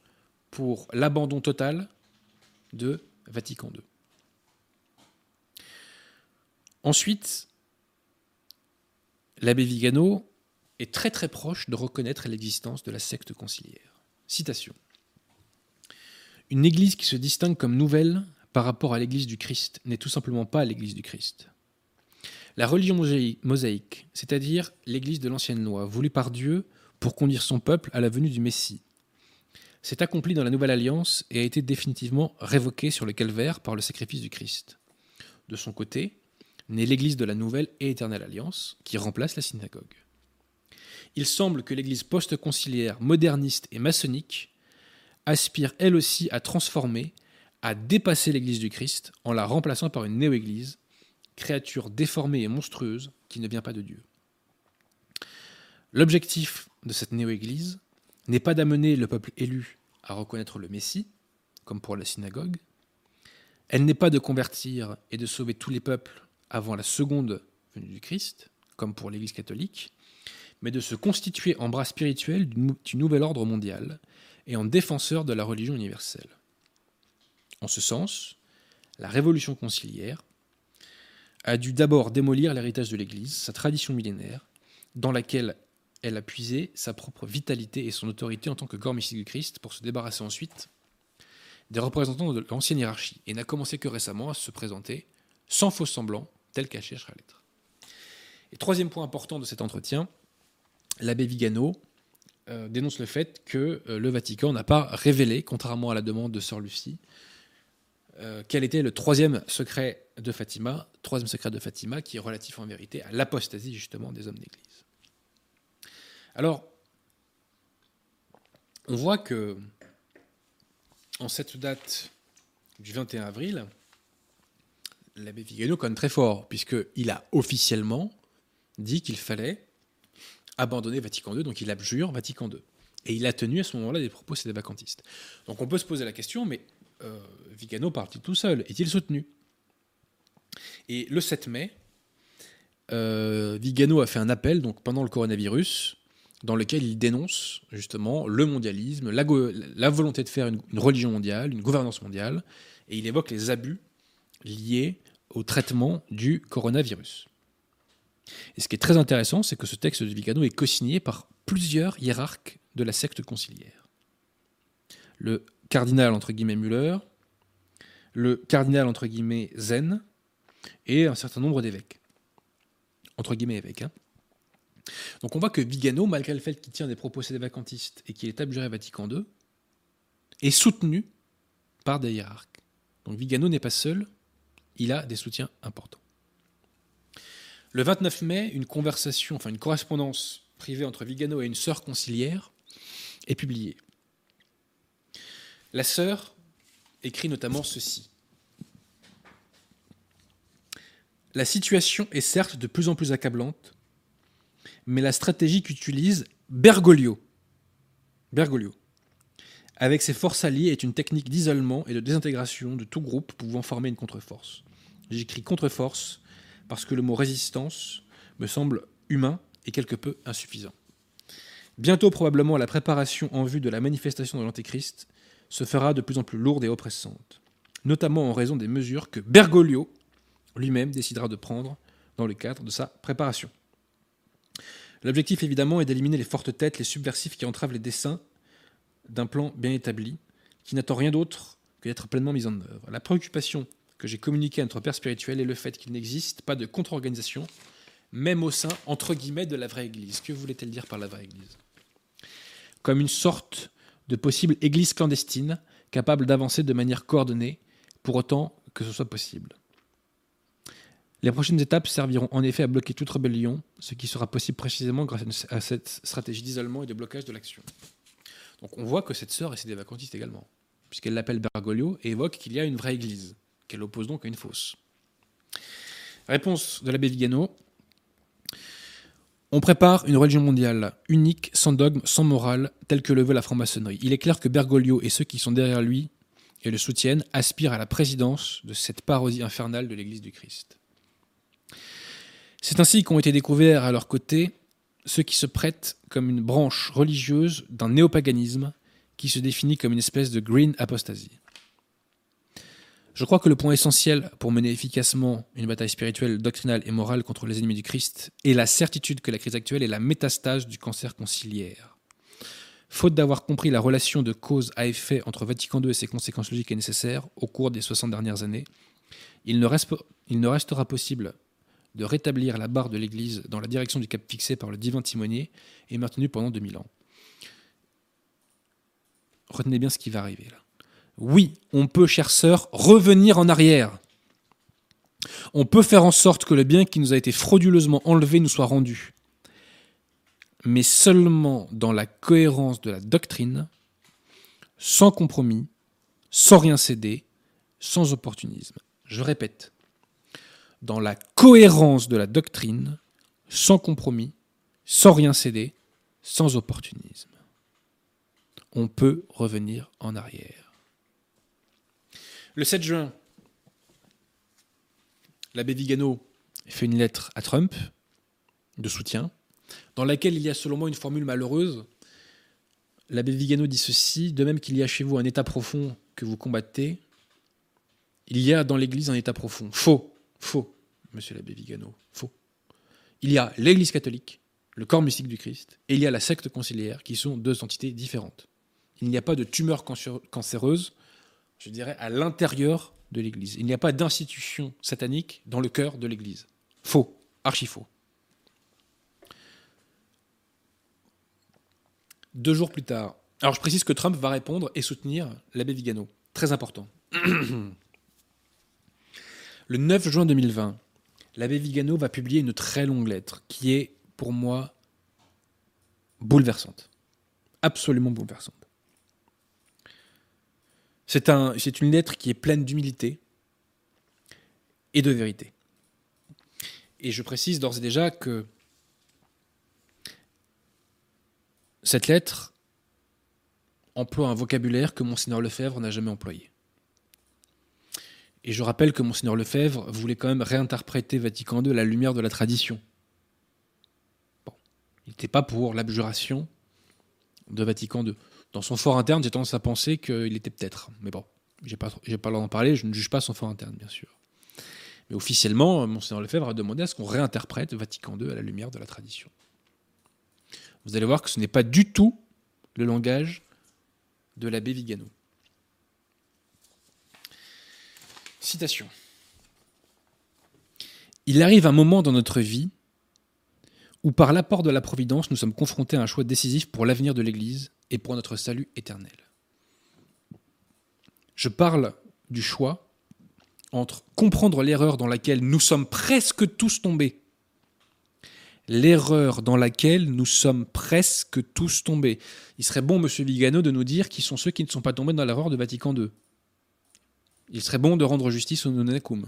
pour l'abandon total de Vatican II. Ensuite, l'abbé Vigano est très très proche de reconnaître l'existence de la secte conciliaire. Citation. Une église qui se distingue comme nouvelle par rapport à l'église du Christ n'est tout simplement pas l'église du Christ. La religion mosaïque, c'est-à-dire l'église de l'ancienne loi, voulue par Dieu pour conduire son peuple à la venue du Messie, s'est accomplie dans la nouvelle alliance et a été définitivement révoquée sur le calvaire par le sacrifice du Christ. De son côté, naît l'église de la nouvelle et éternelle alliance, qui remplace la synagogue. Il semble que l'église post-conciliaire, moderniste et maçonnique aspire elle aussi à transformer, à dépasser l'Église du Christ en la remplaçant par une néo-Église, créature déformée et monstrueuse qui ne vient pas de Dieu. L'objectif de cette néo-Église n'est pas d'amener le peuple élu à reconnaître le Messie, comme pour la synagogue, elle n'est pas de convertir et de sauver tous les peuples avant la seconde venue du Christ, comme pour l'Église catholique, mais de se constituer en bras spirituel du nouvel ordre mondial et en défenseur de la religion universelle. En ce sens, la révolution conciliaire a dû d'abord démolir l'héritage de l'Église, sa tradition millénaire, dans laquelle elle a puisé sa propre vitalité et son autorité en tant que corps mystique du Christ pour se débarrasser ensuite des représentants de l'ancienne hiérarchie, et n'a commencé que récemment à se présenter sans faux semblant, tel qu'à cherche à l'être. Et troisième point important de cet entretien, l'abbé Vigano euh, dénonce le fait que euh, le Vatican n'a pas révélé, contrairement à la demande de Sœur Lucie, euh, quel était le troisième secret de Fatima, troisième secret de Fatima, qui est relatif en vérité à l'apostasie justement des hommes d'Église. Alors, on voit que en cette date du 21 avril, l'abbé Vigano conne très fort, puisqu'il a officiellement dit qu'il fallait abandonné Vatican II, donc il abjure Vatican II. Et il a tenu à ce moment-là des propos vacantistes. Donc on peut se poser la question, mais euh, Vigano partit tout seul? Est-il soutenu? Et le 7 mai, euh, Vigano a fait un appel pendant le coronavirus dans lequel il dénonce justement le mondialisme, la, volonté de faire une, religion mondiale, une gouvernance mondiale, et il évoque les abus liés au traitement du coronavirus. Et ce qui est très intéressant, c'est que ce texte de Vigano est co-signé par plusieurs hiérarques de la secte conciliaire. Le cardinal, entre guillemets, Müller, le cardinal, entre guillemets, Zen, et un certain nombre d'évêques. Entre guillemets, évêques. Hein. Donc on voit que Vigano, malgré le fait qu'il tient des propos sédévacantistes et qu'il est abjuré Vatican II, est soutenu par des hiérarques. Donc Vigano n'est pas seul, il a des soutiens importants. Le 29 mai, une conversation, enfin une correspondance privée entre Vigano et une sœur conciliaire est publiée. La sœur écrit notamment ceci. La situation est certes de plus en plus accablante, mais la stratégie qu'utilise Bergoglio, Bergoglio avec ses forces alliées est une technique d'isolement et de désintégration de tout groupe pouvant former une contre-force. J'écris contre-force parce que le mot résistance me semble humain et quelque peu insuffisant. Bientôt probablement la préparation en vue de la manifestation de l'Antéchrist se fera de plus en plus lourde et oppressante, notamment en raison des mesures que Bergoglio lui-même décidera de prendre dans le cadre de sa préparation. L'objectif évidemment est d'éliminer les fortes têtes, les subversifs qui entravent les desseins d'un plan bien établi, qui n'attend rien d'autre que d'être pleinement mis en œuvre. La préoccupation que j'ai communiquée à notre père spirituel est le fait qu'il n'existe pas de contre-organisation, même au sein, entre guillemets, de la vraie Église. Que voulait-elle dire par la vraie Église? Comme une sorte de possible Église clandestine, capable d'avancer de manière coordonnée, pour autant que ce soit possible. Les prochaines étapes serviront en effet à bloquer toute rébellion, ce qui sera possible précisément grâce à cette stratégie d'isolement et de blocage de l'action. Donc on voit que cette sœur est des vacantistes également, puisqu'elle l'appelle Bergoglio et évoque qu'il y a une vraie église, qu'elle oppose donc à une fausse. Réponse de l'abbé Vigano. On prépare une religion mondiale, unique, sans dogme, sans morale, telle que le veut la franc-maçonnerie. Il est clair que Bergoglio et ceux qui sont derrière lui et le soutiennent aspirent à la présidence de cette parodie infernale de l'Église du Christ. C'est ainsi qu'ont été découverts à leur côté ceux qui se prêtent comme une branche religieuse d'un néopaganisme qui se définit comme une espèce de green apostasie. Je crois que le point essentiel pour mener efficacement une bataille spirituelle, doctrinale et morale contre les ennemis du Christ est la certitude que la crise actuelle est la métastase du cancer conciliaire. Faute d'avoir compris la relation de cause à effet entre Vatican II et ses conséquences logiques et nécessaires au cours des 60 dernières années, il ne, restera possible de rétablir la barre de l'Église dans la direction du cap fixé par le divin timonier et maintenu pendant 2000 ans. Retenez bien ce qui va arriver là. Oui, on peut, chère sœur, revenir en arrière. On peut faire en sorte que le bien qui nous a été frauduleusement enlevé nous soit rendu. Mais seulement dans la cohérence de la doctrine, sans compromis, sans rien céder, sans opportunisme. Je répète, dans la cohérence de la doctrine, sans compromis, sans rien céder, sans opportunisme. On peut revenir en arrière. Le 7 juin, l'abbé Vigano fait une lettre à Trump de soutien, dans laquelle il y a selon moi une formule malheureuse. L'abbé Vigano dit ceci, de même qu'il y a chez vous un état profond que vous combattez, il y a dans l'Église un état profond. Faux, faux monsieur l'abbé Vigano. Faux. Il y a l'Église catholique, le corps mystique du Christ, et il y a la secte conciliaire, qui sont deux entités différentes. Il n'y a pas de tumeur cancéreuse, je dirais, à l'intérieur de l'Église. Il n'y a pas d'institution satanique dans le cœur de l'Église. Faux, archi faux. Deux jours plus tard, alors je précise que Trump va répondre et soutenir l'abbé Vigano. Très important. Le 9 juin 2020, l'abbé Vigano va publier une très longue lettre qui est, pour moi, bouleversante. Absolument bouleversante. C'est un, une lettre qui est pleine d'humilité et de vérité. Et je précise d'ores et déjà que cette lettre emploie un vocabulaire que Monseigneur Lefebvre n'a jamais employé. Et je rappelle que Monseigneur Lefebvre voulait quand même réinterpréter Vatican II à la lumière de la tradition. Bon. Il n'était pas pour l'abjuration de Vatican II. Dans son fort interne, j'ai tendance à penser qu'il était peut-être. Mais bon, j'ai pas, j'ai pas d'en parler, je ne juge pas son fort interne, bien sûr. Mais officiellement, Monseigneur Lefebvre a demandé à ce qu'on réinterprète Vatican II à la lumière de la tradition. Vous allez voir que ce n'est pas du tout le langage de l'abbé Vigano. Citation. Il arrive un moment dans notre vie où par l'apport de la Providence, nous sommes confrontés à un choix décisif pour l'avenir de l'Église et pour notre salut éternel. Je parle du choix entre comprendre l'erreur dans laquelle nous sommes presque tous tombés, l'erreur dans laquelle nous sommes presque tous tombés. Il serait bon, Monsieur Vigano, de nous dire qui sont ceux qui ne sont pas tombés dans l'erreur de Vatican II. Il serait bon de rendre justice au nonacum.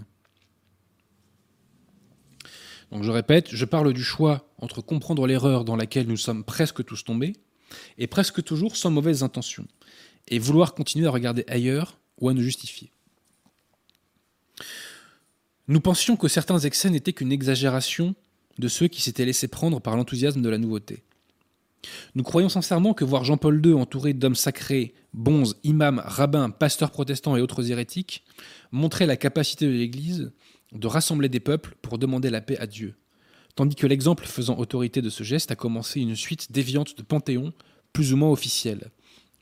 Donc je répète, je parle du choix entre comprendre l'erreur dans laquelle nous sommes presque tous tombés, et presque toujours sans mauvaises intentions, et vouloir continuer à regarder ailleurs ou à nous justifier. Nous pensions que certains excès n'étaient qu'une exagération de ceux qui s'étaient laissés prendre par l'enthousiasme de la nouveauté. Nous croyons sincèrement que voir Jean-Paul II entouré d'hommes sacrés, bonzes, imams, rabbins, pasteurs protestants et autres hérétiques montrait la capacité de l'Église de rassembler des peuples pour demander la paix à Dieu, tandis que l'exemple faisant autorité de ce geste a commencé une suite déviante de panthéons plus ou moins officiels.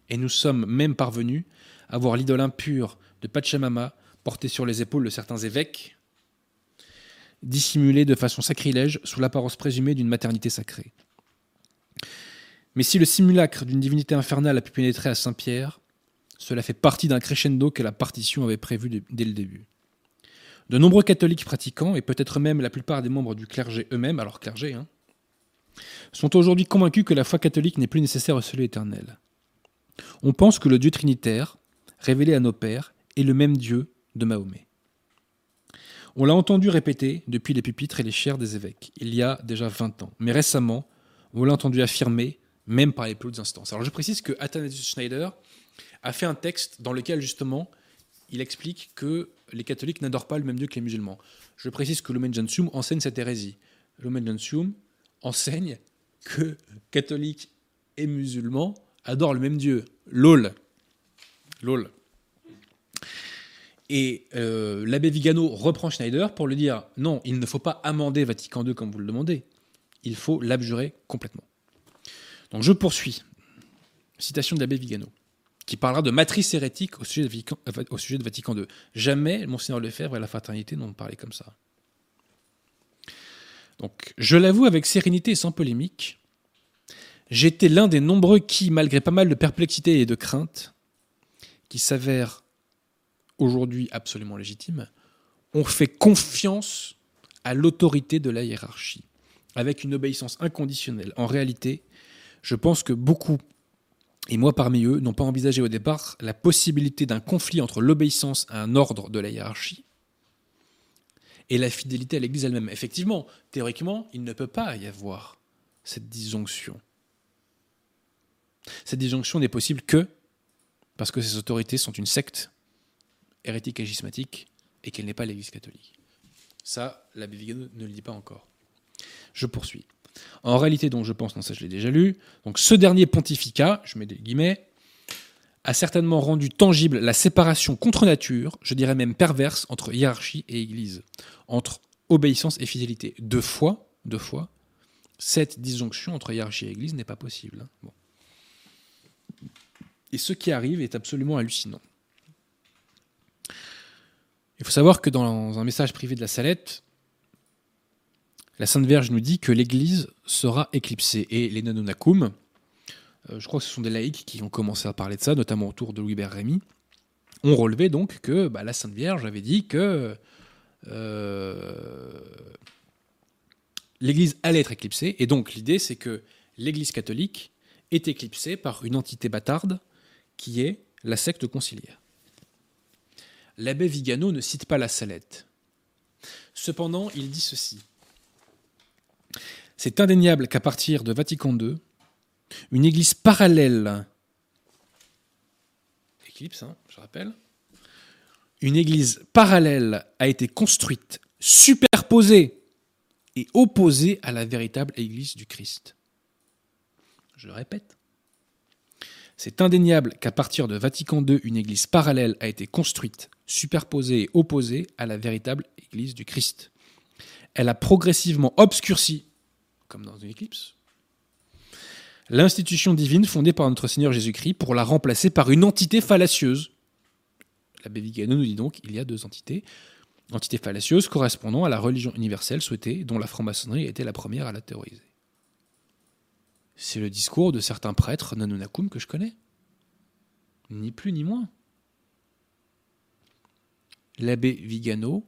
Et nous sommes même parvenus à voir l'idole impure de Pachamama portée sur les épaules de certains évêques, dissimulée de façon sacrilège sous l'apparence présumée d'une maternité sacrée. Mais si le simulacre d'une divinité infernale a pu pénétrer à Saint-Pierre, cela fait partie d'un crescendo que la partition avait prévu dès le début. De nombreux catholiques pratiquants, et peut-être même la plupart des membres du clergé eux-mêmes, alors clergé, hein, sont aujourd'hui convaincus que la foi catholique n'est plus nécessaire au salut éternel. On pense que le Dieu trinitaire, révélé à nos pères, est le même Dieu de Mahomet. On l'a entendu répéter depuis les pupitres et les chairs des évêques, il y a déjà 20 ans. Mais récemment, on l'a entendu affirmer, même par les plus hautes instances. Alors je précise que Athanasius Schneider a fait un texte dans lequel justement il explique que les catholiques n'adorent pas le même Dieu que les musulmans. Je précise que Lumen Gentium enseigne cette hérésie. Lumen Gentium enseigne que catholiques et musulmans adorent le même Dieu. LOL. LOL. Et euh, l'abbé Vigano reprend Schneider pour lui dire non, il ne faut pas amender Vatican II comme vous le demandez. Il faut l'abjurer complètement. Donc je poursuis. Citation de l'abbé Vigano qui parlera de matrice hérétique au sujet de Vatican, euh, de II. Jamais Monseigneur Lefebvre et la fraternité n'ont parlé comme ça. Donc, je l'avoue avec sérénité et sans polémique, j'étais l'un des nombreux qui, malgré pas mal de perplexité et de crainte, qui s'avèrent aujourd'hui absolument légitimes, ont fait confiance à l'autorité de la hiérarchie, avec une obéissance inconditionnelle. En réalité, je pense que beaucoup et moi parmi eux, n'ont pas envisagé au départ la possibilité d'un conflit entre l'obéissance à un ordre de la hiérarchie et la fidélité à l'Église elle-même. Effectivement, théoriquement, il ne peut pas y avoir cette disjonction. Cette disjonction n'est possible que parce que ces autorités sont une secte hérétique et schismatique et qu'elle n'est pas l'Église catholique. Ça, l'abbé Vigano ne le dit pas encore. Je poursuis. En réalité, donc je pense, non ça je l'ai déjà lu, donc ce dernier pontificat, je mets des guillemets, a certainement rendu tangible la séparation contre nature, je dirais même perverse, entre hiérarchie et Église, entre obéissance et fidélité. Deux fois, deux fois, cette disjonction entre hiérarchie et Église n'est pas possible. Hein. Et ce qui arrive est absolument hallucinant. Il faut savoir que dans un message privé de la Salette, la Sainte Vierge nous dit que l'Église sera éclipsée. Et les Nanonakum, euh, je crois que ce sont des laïcs qui ont commencé à parler de ça, notamment autour de Louis Rémy, ont relevé donc que bah, la Sainte Vierge avait dit que euh, l'Église allait être éclipsée. Et donc l'idée, c'est que l'Église catholique est éclipsée par une entité bâtarde qui est la secte conciliaire. L'abbé Vigano ne cite pas la Salette. Cependant, il dit ceci. C'est indéniable qu'à partir de Vatican II, une église parallèle, éclipse, hein, je rappelle, une église parallèle a été construite, superposée et opposée à la véritable église du Christ. Je le répète. C'est indéniable qu'à partir de Vatican II, une église parallèle a été construite, superposée et opposée à la véritable église du Christ. Elle a progressivement obscurci, comme dans une éclipse, l'institution divine fondée par notre Seigneur Jésus-Christ pour la remplacer par une entité fallacieuse. L'abbé Vigano nous dit donc qu'il y a deux entités, entité fallacieuse correspondant à la religion universelle souhaitée, dont la franc-maçonnerie été la première à la théoriser. C'est le discours de certains prêtres nanunakum que je connais. Ni plus ni moins. L'abbé Vigano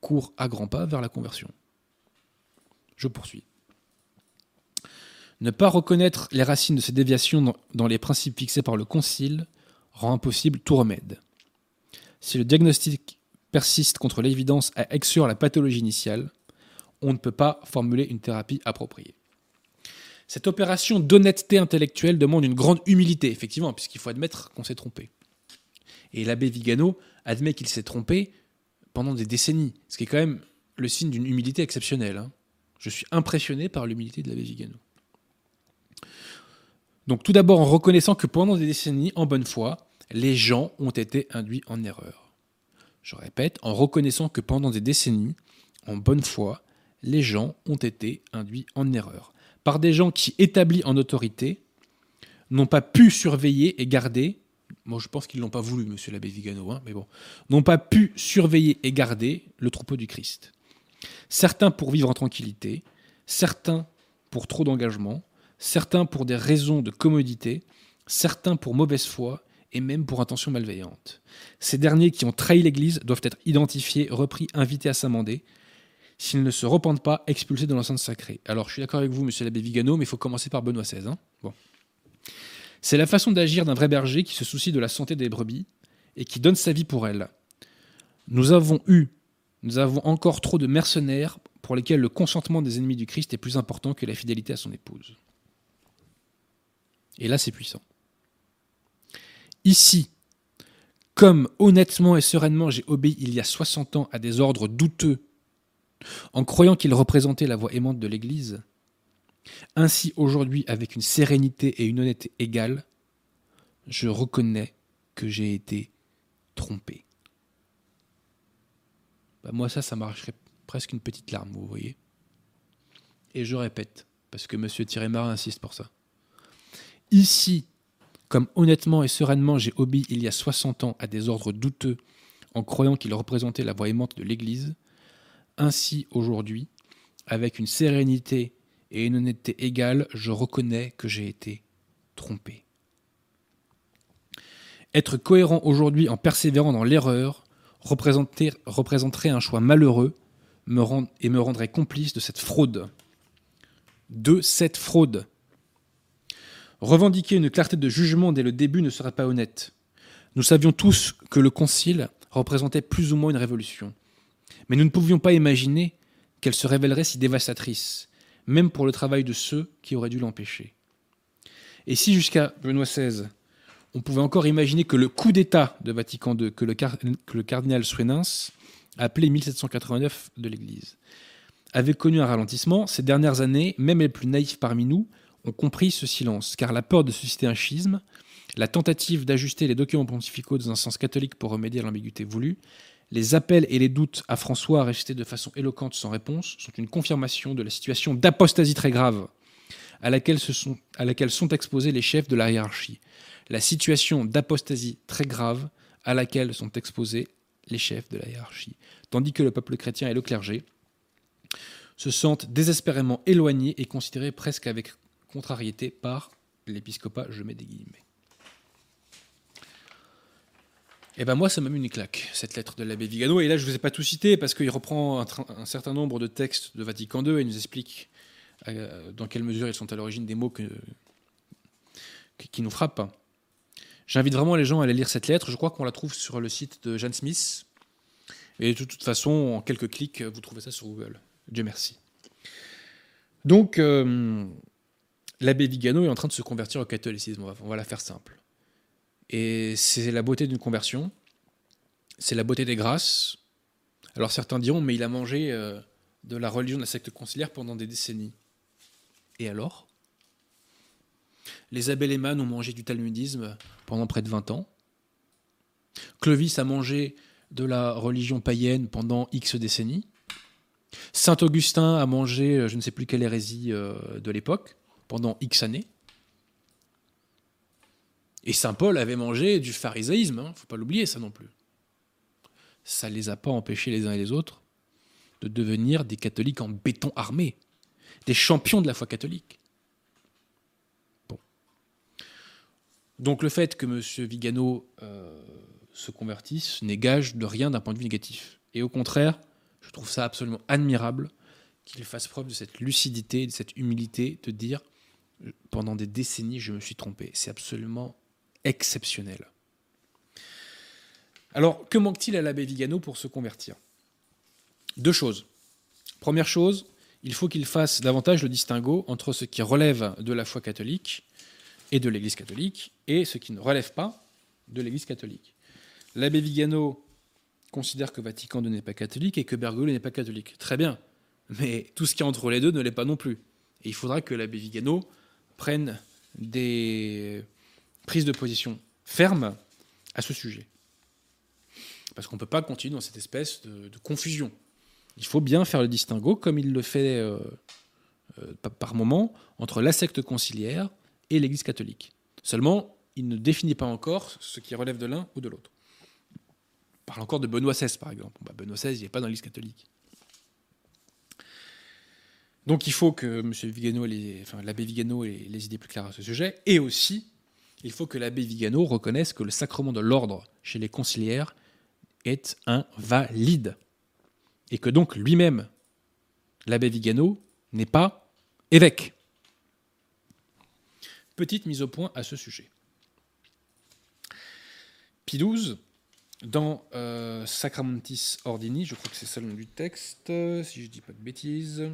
court à grands pas vers la conversion. Je poursuis. Ne pas reconnaître les racines de ces déviations dans les principes fixés par le Concile rend impossible tout remède. Si le diagnostic persiste contre l'évidence à exclure la pathologie initiale, on ne peut pas formuler une thérapie appropriée. Cette opération d'honnêteté intellectuelle demande une grande humilité, effectivement, puisqu'il faut admettre qu'on s'est trompé. Et l'abbé Vigano admet qu'il s'est trompé pendant des décennies, ce qui est quand même le signe d'une humilité exceptionnelle. Hein. Je suis impressionné par l'humilité de l'abbé Vigano. Donc tout d'abord en reconnaissant que pendant des décennies, en bonne foi, les gens ont été induits en erreur. Je répète, en reconnaissant que pendant des décennies, en bonne foi, les gens ont été induits en erreur par des gens qui, établis en autorité, n'ont pas pu surveiller et garder, moi je pense qu'ils l'ont pas voulu, monsieur l'abbé Vigano, hein, mais bon, n'ont pas pu surveiller et garder le troupeau du Christ. Certains pour vivre en tranquillité, certains pour trop d'engagement, certains pour des raisons de commodité, certains pour mauvaise foi et même pour intention malveillante. Ces derniers qui ont trahi l'Église doivent être identifiés, repris, invités à s'amender, s'ils ne se repentent pas, expulsés de l'enceinte sacrée. Alors, je suis d'accord avec vous, monsieur l'abbé Vigano, mais il faut commencer par Benoît XVI. Hein. C'est la façon d'agir d'un vrai berger qui se soucie de la santé des brebis et qui donne sa vie pour elles. Nous avons eu, nous avons encore trop de mercenaires pour lesquels le consentement des ennemis du Christ est plus important que la fidélité à son épouse. Et là, c'est puissant. Ici, comme honnêtement et sereinement j'ai obéi il y a 60 ans à des ordres douteux en croyant qu'il représentait la voix aimante de l'Église. Ainsi aujourd'hui, avec une sérénité et une honnêteté égales, je reconnais que j'ai été trompé. Bah, moi, ça, ça m'arracherait presque une petite larme, vous voyez. Et je répète, parce que M. Thierry insiste pour ça. Ici, comme honnêtement et sereinement j'ai obéi il y a 60 ans à des ordres douteux en croyant qu'il représentait la voix aimante de l'Église, ainsi aujourd'hui, avec une sérénité et une honnêteté égale, je reconnais que j'ai été trompé. Être cohérent aujourd'hui en persévérant dans l'erreur représenterait un choix malheureux et me rendrait complice de cette fraude. De cette fraude. Revendiquer une clarté de jugement dès le début ne serait pas honnête. Nous savions tous que le Concile représentait plus ou moins une révolution. Mais nous ne pouvions pas imaginer qu'elle se révélerait si dévastatrice, même pour le travail de ceux qui auraient dû l'empêcher. Et si jusqu'à Benoît XVI, on pouvait encore imaginer que le coup d'État de Vatican II, que le, cardinal Suenens, appelé 1789 de l'Église, avait connu un ralentissement, ces dernières années, même les plus naïfs parmi nous, ont compris ce silence, car la peur de susciter un schisme, la tentative d'ajuster les documents pontificaux dans un sens catholique pour remédier à l'ambiguïté voulue, les appels et les doutes à François restés de façon éloquente sans réponse sont une confirmation de la situation d'apostasie très grave à laquelle, sont, à laquelle sont exposés les chefs de la hiérarchie. La situation d'apostasie très grave à laquelle sont exposés les chefs de la hiérarchie. Tandis que le peuple chrétien et le clergé se sentent désespérément éloignés et considérés presque avec contrariété par l'épiscopat, je mets des guillemets. Et eh ben moi, ça m'a mis une claque, cette lettre de l'abbé Vigano. Et là, je ne vous ai pas tout cité parce qu'il reprend un, certain nombre de textes de Vatican II et nous explique euh, dans quelle mesure ils sont à l'origine des mots qui nous frappent. J'invite vraiment les gens à aller lire cette lettre. Je crois qu'on la trouve sur le site de Jeanne Smith. Et de toute façon, en quelques clics, vous trouvez ça sur Google. Dieu merci. Donc, euh, l'abbé Vigano est en train de se convertir au catholicisme. On va la faire simple. Et c'est la beauté d'une conversion, c'est la beauté des grâces. Alors certains diront, mais il a mangé euh, de la religion de la secte conciliaire pendant des décennies. Et alors? Les abélémanes ont mangé du talmudisme pendant près de 20 ans. Clovis a mangé de la religion païenne pendant X décennies. Saint Augustin a mangé euh, je ne sais plus quelle hérésie euh, de l'époque pendant X années. Et Saint Paul avait mangé du pharisaïsme, hein, faut pas l'oublier ça non plus. Ça ne les a pas empêchés les uns et les autres de devenir des catholiques en béton armé, des champions de la foi catholique. Donc le fait que M. Vigano euh, se convertisse n'est gage de rien d'un point de vue négatif. Et au contraire, je trouve ça absolument admirable qu'il fasse preuve de cette lucidité, de cette humilité, de dire pendant des décennies je me suis trompé. C'est absolument exceptionnel. Alors, que manque-t-il à l'abbé Vigano pour se convertir? Deux choses. Première chose, il faut qu'il fasse davantage le distinguo entre ce qui relève de la foi catholique et de l'Église catholique et ce qui ne relève pas de l'Église catholique. L'abbé Vigano considère que Vatican II n'est pas catholique et que Bergoglio n'est pas catholique. Très bien. Mais tout ce qui est entre les deux ne l'est pas non plus. Et il faudra que l'abbé Vigano prenne des prises de position fermes à ce sujet. Parce qu'on ne peut pas continuer dans cette espèce de, confusion. Il faut bien faire le distinguo, comme il le fait euh, euh, par moment, entre la secte conciliaire et l'Église catholique. Seulement, il ne définit pas encore ce qui relève de l'un ou de l'autre parle encore de Benoît XVI, par exemple. Bah, Benoît XVI, il n'est pas dans l'Église catholique. Donc il faut que M. Vigano, enfin, l'abbé Vigano ait les idées plus claires à ce sujet, et aussi, il faut que l'abbé Vigano reconnaisse que le sacrement de l'ordre chez les conciliaires est invalide, et que donc lui-même, l'abbé Vigano, n'est pas évêque. Petite mise au point à ce sujet. Pie XII dans euh, Sacramentis Ordini, je crois que c'est ça le nom du texte, si je ne dis pas de bêtises.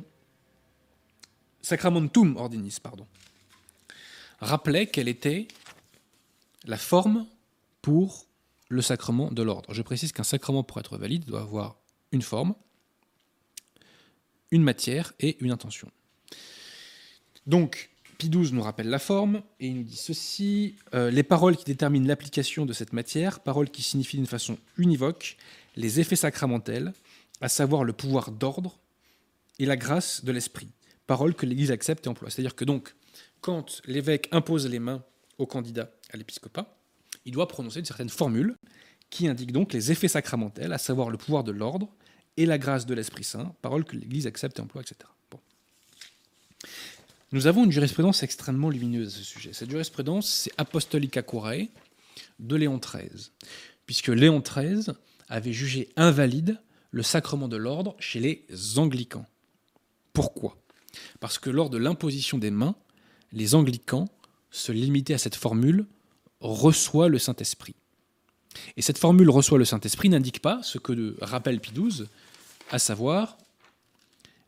Sacramentum Ordinis, pardon. Rappelait quelle était la forme pour le sacrement de l'ordre. Je précise qu'un sacrement, pour être valide, doit avoir une forme, une matière et une intention. Donc, Pi XII nous rappelle la forme et il nous dit ceci euh, les paroles qui déterminent l'application de cette matière, paroles qui signifient d'une façon univoque les effets sacramentels, à savoir le pouvoir d'ordre et la grâce de l'esprit, paroles que l'Église accepte et emploie. C'est-à-dire que donc, quand l'évêque impose les mains au candidat à l'épiscopat, il doit prononcer une certaine formule qui indique donc les effets sacramentels, à savoir le pouvoir de l'ordre et la grâce de l'Esprit Saint, paroles que l'Église accepte et emploie, etc. Nous avons une jurisprudence extrêmement lumineuse à ce sujet. Cette jurisprudence, c'est Apostolica Curae de Léon XIII, puisque Léon XIII avait jugé invalide le sacrement de l'ordre chez les anglicans. Pourquoi? Parce que lors de l'imposition des mains, les anglicans se limitaient à cette formule reçoit le Saint-Esprit. Et cette formule reçoit le Saint-Esprit n'indique pas ce que rappelle Pie XII, à savoir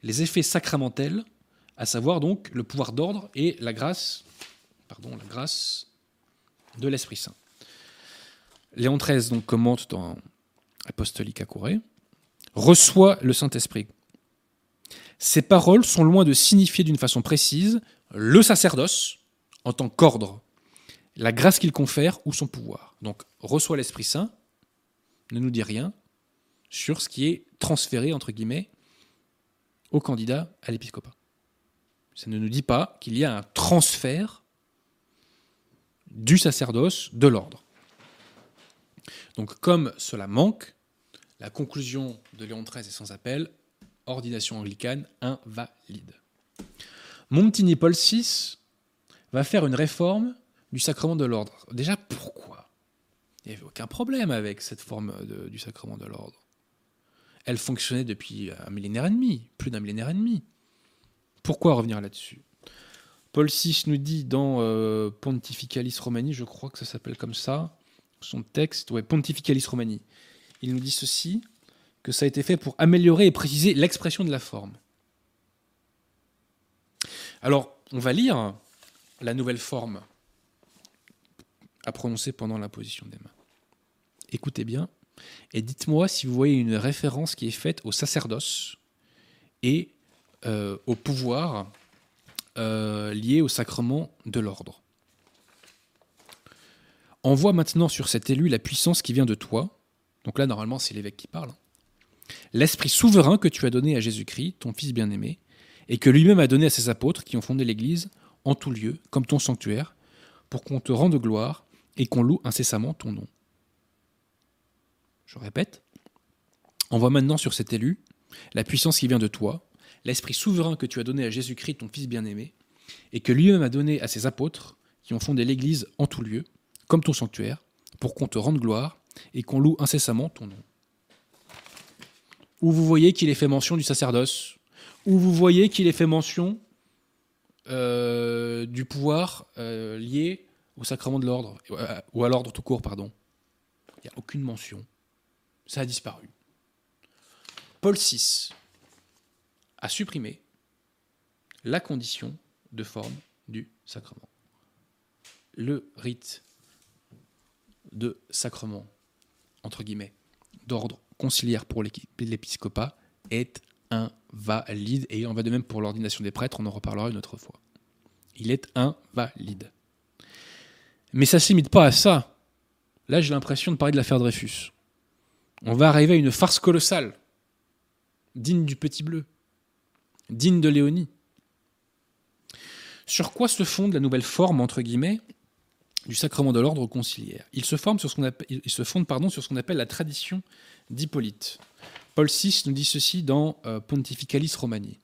les effets sacramentels à savoir donc le pouvoir d'ordre et la grâce, pardon, la grâce de l'Esprit Saint. Léon XIII donc commente dans Apostolica Curae, reçoit le Saint-Esprit. Ces paroles sont loin de signifier d'une façon précise le sacerdoce en tant qu'ordre, la grâce qu'il confère ou son pouvoir. Donc reçoit l'Esprit Saint ne nous dit rien sur ce qui est transféré, entre guillemets, au candidat à l'épiscopat. Ça ne nous dit pas qu'il y a un transfert du sacerdoce de l'ordre. Donc comme cela manque, la conclusion de Léon XIII est sans appel, ordination anglicane invalide. Montini Paul VI va faire une réforme du sacrement de l'ordre. Déjà, pourquoi? Il n'y avait aucun problème avec cette forme du sacrement de l'ordre. Elle fonctionnait depuis un millénaire et demi, plus d'un millénaire et demi. Pourquoi revenir là-dessus? Paul VI nous dit dans euh, Pontificalis Romani, je crois que ça s'appelle comme ça, son texte, ouais, Pontificalis Romani. Il nous dit ceci, que ça a été fait pour améliorer et préciser l'expression de la forme. Alors, on va lire la nouvelle forme à prononcer pendant l'imposition des mains. Écoutez bien et dites-moi si vous voyez une référence qui est faite au sacerdoce et euh, au pouvoir euh, lié au sacrement de l'ordre. Envoie maintenant sur cet élu la puissance qui vient de toi. Donc là, normalement, c'est l'évêque qui parle. L'esprit souverain que tu as donné à Jésus-Christ, ton Fils bien-aimé, et que lui-même a donné à ses apôtres qui ont fondé l'Église en tout lieu, comme ton sanctuaire, pour qu'on te rende gloire et qu'on loue incessamment ton nom. Je répète, envoie maintenant sur cet élu la puissance qui vient de toi, l'esprit souverain que tu as donné à Jésus-Christ, ton Fils bien-aimé, et que lui-même a donné à ses apôtres qui ont fondé l'Église en tout lieu, comme ton sanctuaire, pour qu'on te rende gloire et qu'on loue incessamment ton nom. Où vous voyez qu'il est fait mention du sacerdoce, où vous voyez qu'il est fait mention euh, du pouvoir euh, lié au sacrement de l'ordre, ou à l'ordre tout court, pardon. Il n'y a aucune mention. Ça a disparu. Paul VI a supprimé la condition de forme du sacrement. Le rite de sacrement, entre guillemets, d'ordre conciliaire pour l'épiscopat est invalide et en va de même pour l'ordination des prêtres, on en reparlera une autre fois. Il est invalide. Mais ça ne se limite pas à ça. Là, j'ai l'impression de parler de l'affaire Dreyfus. On va arriver à une farce colossale, digne du Petit Bleu, digne de Léonie. Sur quoi se fonde la nouvelle forme, entre guillemets, du sacrement de l'ordre conciliaire? Il se, forme sur ce appelle, il se fonde pardon, sur ce qu'on appelle la tradition d'Hippolyte. Paul VI nous dit ceci dans euh, Pontificalis Romani.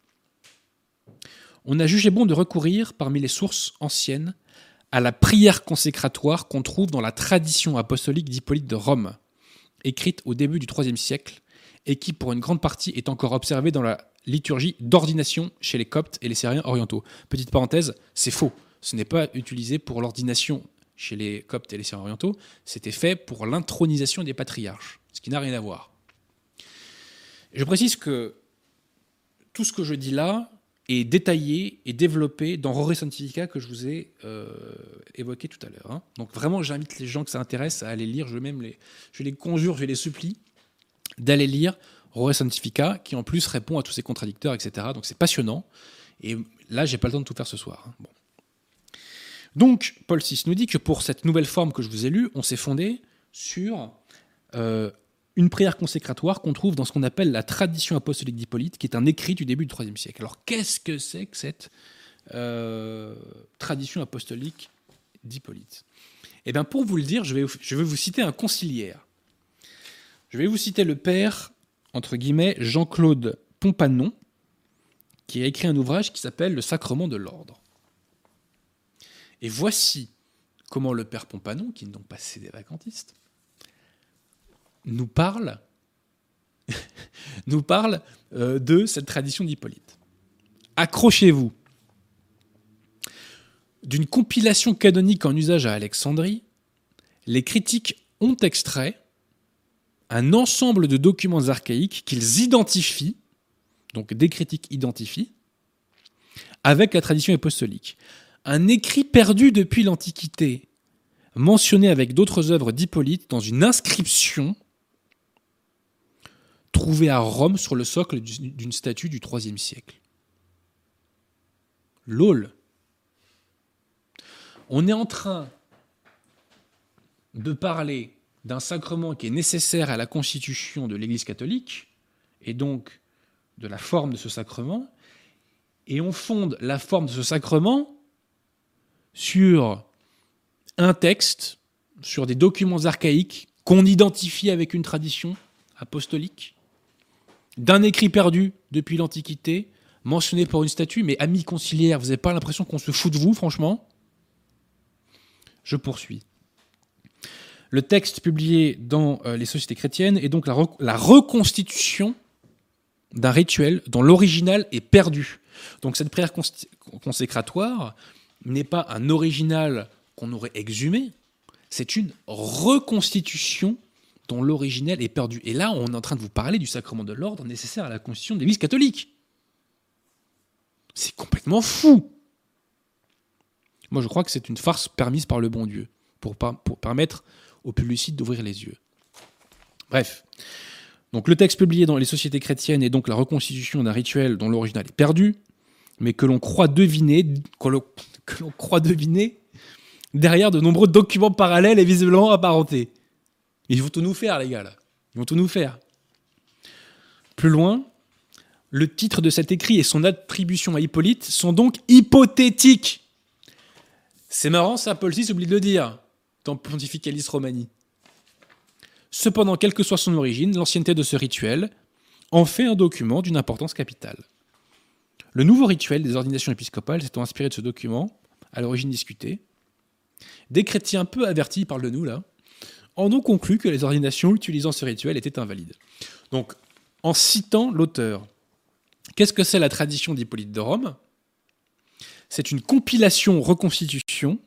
On a jugé bon de recourir, parmi les sources anciennes, à la prière consécratoire qu'on trouve dans la tradition apostolique d'Hippolyte de Rome, écrite au début du IIIe siècle, et qui, pour une grande partie, est encore observée dans la liturgie d'ordination chez les Coptes et les Syriens orientaux. Petite parenthèse, c'est faux. Ce n'est pas utilisé pour l'ordination chez les Coptes et les Syriens orientaux, c'était fait pour l'intronisation des patriarches, ce qui n'a rien à voir. Je précise que tout ce que je dis là est détaillé et développé dans Rore Sanctifica que je vous ai euh, évoqué tout à l'heure. Hein. Donc vraiment, j'invite les gens que ça intéresse à aller lire. Je, même les, je les conjure, je les supplie d'aller lire Rore Sanctifica, qui en plus répond à tous ces contradicteurs, etc. Donc c'est passionnant. Et là, j'ai pas le temps de tout faire ce soir. Hein. Donc, Paul VI nous dit que pour cette nouvelle forme que je vous ai lue, on s'est fondé sur euh, une prière consécratoire qu'on trouve dans ce qu'on appelle la tradition apostolique d'Hippolyte, qui est un écrit du début du IIIe siècle. Alors, qu'est-ce que c'est que cette euh, tradition apostolique d'Hippolyte? Eh bien, pour vous le dire, je vais, je vais vous citer un conciliaire. Je vais vous citer le père, entre guillemets, Jean-Claude Pompanon, qui a écrit un ouvrage qui s'appelle Le sacrement de l'ordre. Et voici comment le père Pompanon, qui n'est donc pas cédé vacantiste, nous parle, nous parle euh, de cette tradition d'Hippolyte. Accrochez-vous. D'une compilation canonique en usage à Alexandrie, les critiques ont extrait un ensemble de documents archaïques qu'ils identifient, donc des critiques identifient, avec la tradition apostolique un écrit perdu depuis l'Antiquité, mentionné avec d'autres œuvres d'Hippolyte dans une inscription trouvée à Rome sur le socle d'une statue du IIIe siècle. LOL. On est en train de parler d'un sacrement qui est nécessaire à la constitution de l'Église catholique, et donc de la forme de ce sacrement, et on fonde la forme de ce sacrement sur un texte, sur des documents archaïques qu'on identifie avec une tradition apostolique, d'un écrit perdu depuis l'Antiquité, mentionné pour une statue, mais amis conciliaires, vous n'avez pas l'impression qu'on se fout de vous, franchement? Je poursuis. Le texte publié dans euh, les sociétés chrétiennes est donc la, reconstitution d'un rituel dont l'original est perdu. Donc cette prière consécratoire, n'est pas un original qu'on aurait exhumé, c'est une reconstitution dont l'original est perdu. Et là, on est en train de vous parler du sacrement de l'ordre nécessaire à la constitution de l'Église catholique. C'est complètement fou. Moi, je crois que c'est une farce permise par le bon Dieu pour permettre aux publicites d'ouvrir les yeux. Bref. Donc le texte publié dans les sociétés chrétiennes est donc la reconstitution d'un rituel dont l'original est perdu, mais que l'on croit deviner, que l'on croit deviner derrière de nombreux documents parallèles et visiblement apparentés. Ils vont tout nous faire, les gars, là. Ils vont tout nous faire. Plus loin, le titre de cet écrit et son attribution à Hippolyte sont donc hypothétiques. C'est marrant, ça, Paul VI oublie de le dire dans Pontificalis Romani. Cependant, quelle que soit son origine, l'ancienneté de ce rituel en fait un document d'une importance capitale. Le nouveau rituel des ordinations épiscopales s'étant inspiré de ce document, à l'origine discuté, des chrétiens peu avertis, parlent de nous là, en ont conclu que les ordinations utilisant ce rituel étaient invalides. Donc, en citant l'auteur, qu'est-ce que c'est la tradition d'Hippolyte de Rome? C'est une compilation-reconstitution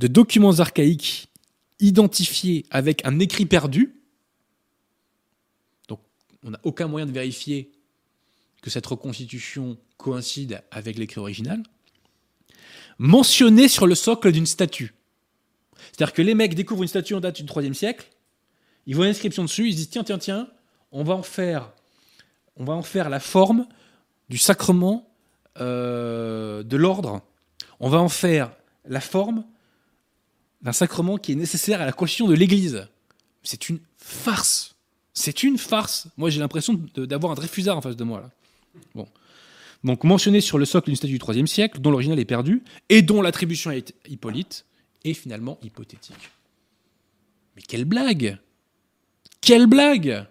de documents archaïques identifiés avec un écrit perdu. Donc, on n'a aucun moyen de vérifier que cette reconstitution coïncide avec l'écrit original, mentionné sur le socle d'une statue. C'est-à-dire que les mecs découvrent une statue en date du 3 siècle, ils voient l'inscription dessus, ils se disent tiens, tiens, tiens, on va en faire, on va en faire la forme du sacrement euh, de l'ordre. On va en faire la forme d'un sacrement qui est nécessaire à la constitution de l'Église. C'est une farce. C'est une farce. Moi, j'ai l'impression d'avoir un Dreyfusard en face de moi. Donc, mentionné sur le socle d'une statue du IIIe siècle, dont l'original est perdu, et dont l'attribution est Hippolyte, est finalement hypothétique. Mais quelle blague Quelle blague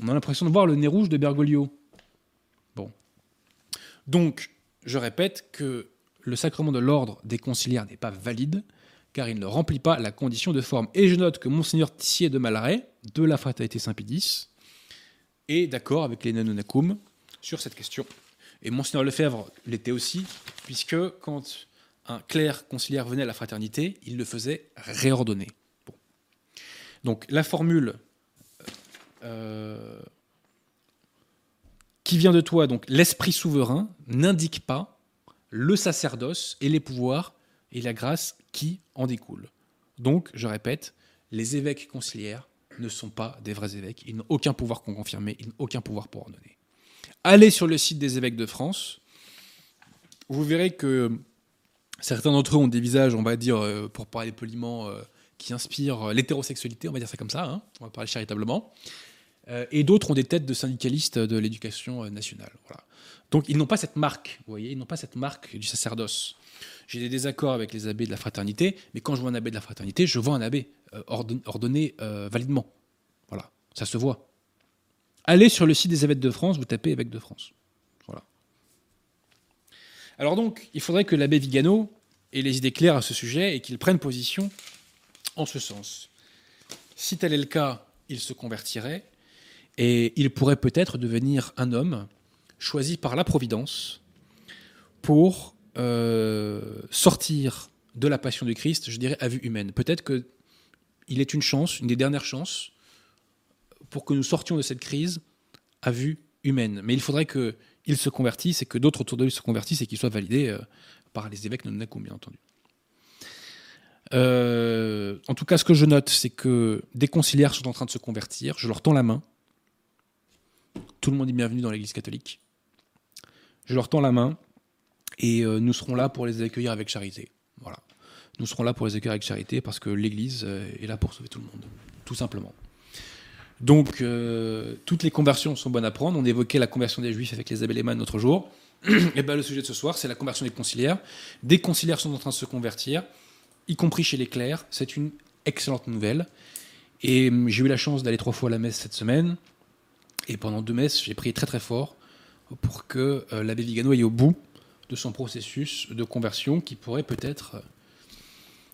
On a l'impression de voir le nez rouge de Bergoglio. Bon. Donc, je répète que le sacrement de l'ordre des conciliaires n'est pas valide, car il ne remplit pas la condition de forme. Et je note que Monseigneur Tissier de Malaret, de la Fraternité Saint-Pédis, est d'accord avec les Nanonacum sur cette question. Et Monseigneur Lefebvre l'était aussi, puisque quand un clerc conciliaire venait à la fraternité, il le faisait réordonner. Donc la formule euh, qui vient de toi, donc l'esprit souverain, n'indique pas le sacerdoce et les pouvoirs et la grâce qui en découlent. Donc, je répète, les évêques conciliaires ne sont pas des vrais évêques. Ils n'ont aucun pouvoir qu'on confirmer, ils n'ont aucun pouvoir pour ordonner. Allez sur le site des évêques de France. Vous verrez que certains d'entre eux ont des visages, on va dire, euh, pour parler poliment, euh, qui inspirent l'hétérosexualité, on va dire ça comme ça, hein. on va parler charitablement. Euh, et d'autres ont des têtes de syndicalistes de l'éducation nationale. Voilà. Donc ils n'ont pas cette marque, vous voyez, ils n'ont pas cette marque du sacerdoce. J'ai des désaccords avec les abbés de la fraternité, mais quand je vois un abbé de la fraternité, je vois un abbé euh, ordonné, euh, validement. Voilà, ça se voit. Allez sur le site des évêques de France, vous tapez évêque de France. Voilà. Alors donc, il faudrait que l'abbé Vigano ait les idées claires à ce sujet et qu'il prenne position en ce sens. Si tel est le cas, il se convertirait et il pourrait peut-être devenir un homme choisi par la Providence pour euh, sortir de la passion du Christ, je dirais, à vue humaine. Peut-être qu'il est une chance, une des dernières chances, pour que nous sortions de cette crise à vue humaine. Mais il faudrait qu'il se convertisse et que d'autres autour de lui se convertissent et qu'il soit validé euh, par les évêques Nakum, bien entendu. Euh, en tout cas, ce que je note, c'est que des conciliaires sont en train de se convertir. Je leur tends la main. Tout le monde est bienvenu dans l'Église catholique. Je leur tends la main et euh, nous serons là pour les accueillir avec charité. Voilà. Nous serons là pour les accueillir avec charité parce que l'Église euh, est là pour sauver tout le monde, tout simplement. Donc, euh, toutes les conversions sont bonnes à prendre. On évoquait la conversion des Juifs avec les Abéléman l'autre jour. et ben, le sujet de ce soir, c'est la conversion des conciliaires. Des conciliaires sont en train de se convertir, y compris chez les clercs. C'est une excellente nouvelle. Et hum, j'ai eu la chance d'aller trois fois à la messe cette semaine. Et pendant deux messes, j'ai prié très très fort pour que euh, l'abbé Vigano aille au bout de son processus de conversion qui pourrait peut-être euh,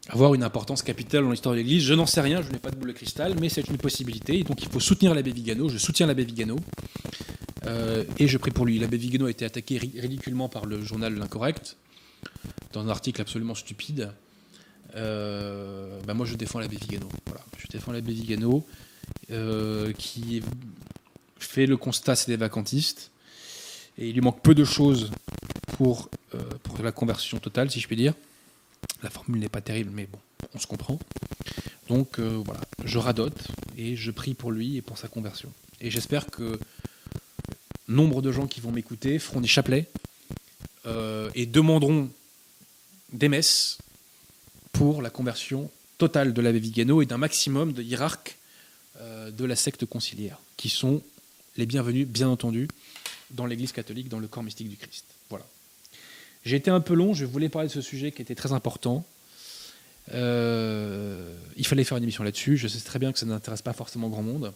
avoir une importance capitale dans l'histoire de l'Église. Je n'en sais rien, je n'ai pas de boule de cristal, mais c'est une possibilité. donc il faut soutenir l'abbé Vigano. Je soutiens l'abbé Vigano. Euh, et je prie pour lui. L'abbé Vigano a été attaqué ridiculement par le journal L'Incorrect, dans un article absolument stupide. Bah, moi, je défends l'abbé Vigano. Voilà. Je défends l'abbé Vigano, qui fait le constat, c'est des vacantistes et il lui manque peu de choses pour, euh, pour la conversion totale, si je puis dire. La formule n'est pas terrible, mais bon, on se comprend. Donc euh, voilà, je radote et je prie pour lui et pour sa conversion. Et j'espère que nombre de gens qui vont m'écouter feront des chapelets euh, et demanderont des messes pour la conversion totale de l'abbé Vigano et d'un maximum de hiérarques de la secte conciliaire, qui sont les bienvenus, bien entendu, dans l'Église catholique, dans le corps mystique du Christ. Voilà. J'ai été un peu long, je voulais parler de ce sujet qui était très important. Euh, il fallait faire une émission là-dessus. Je sais très bien que ça n'intéresse pas forcément grand monde.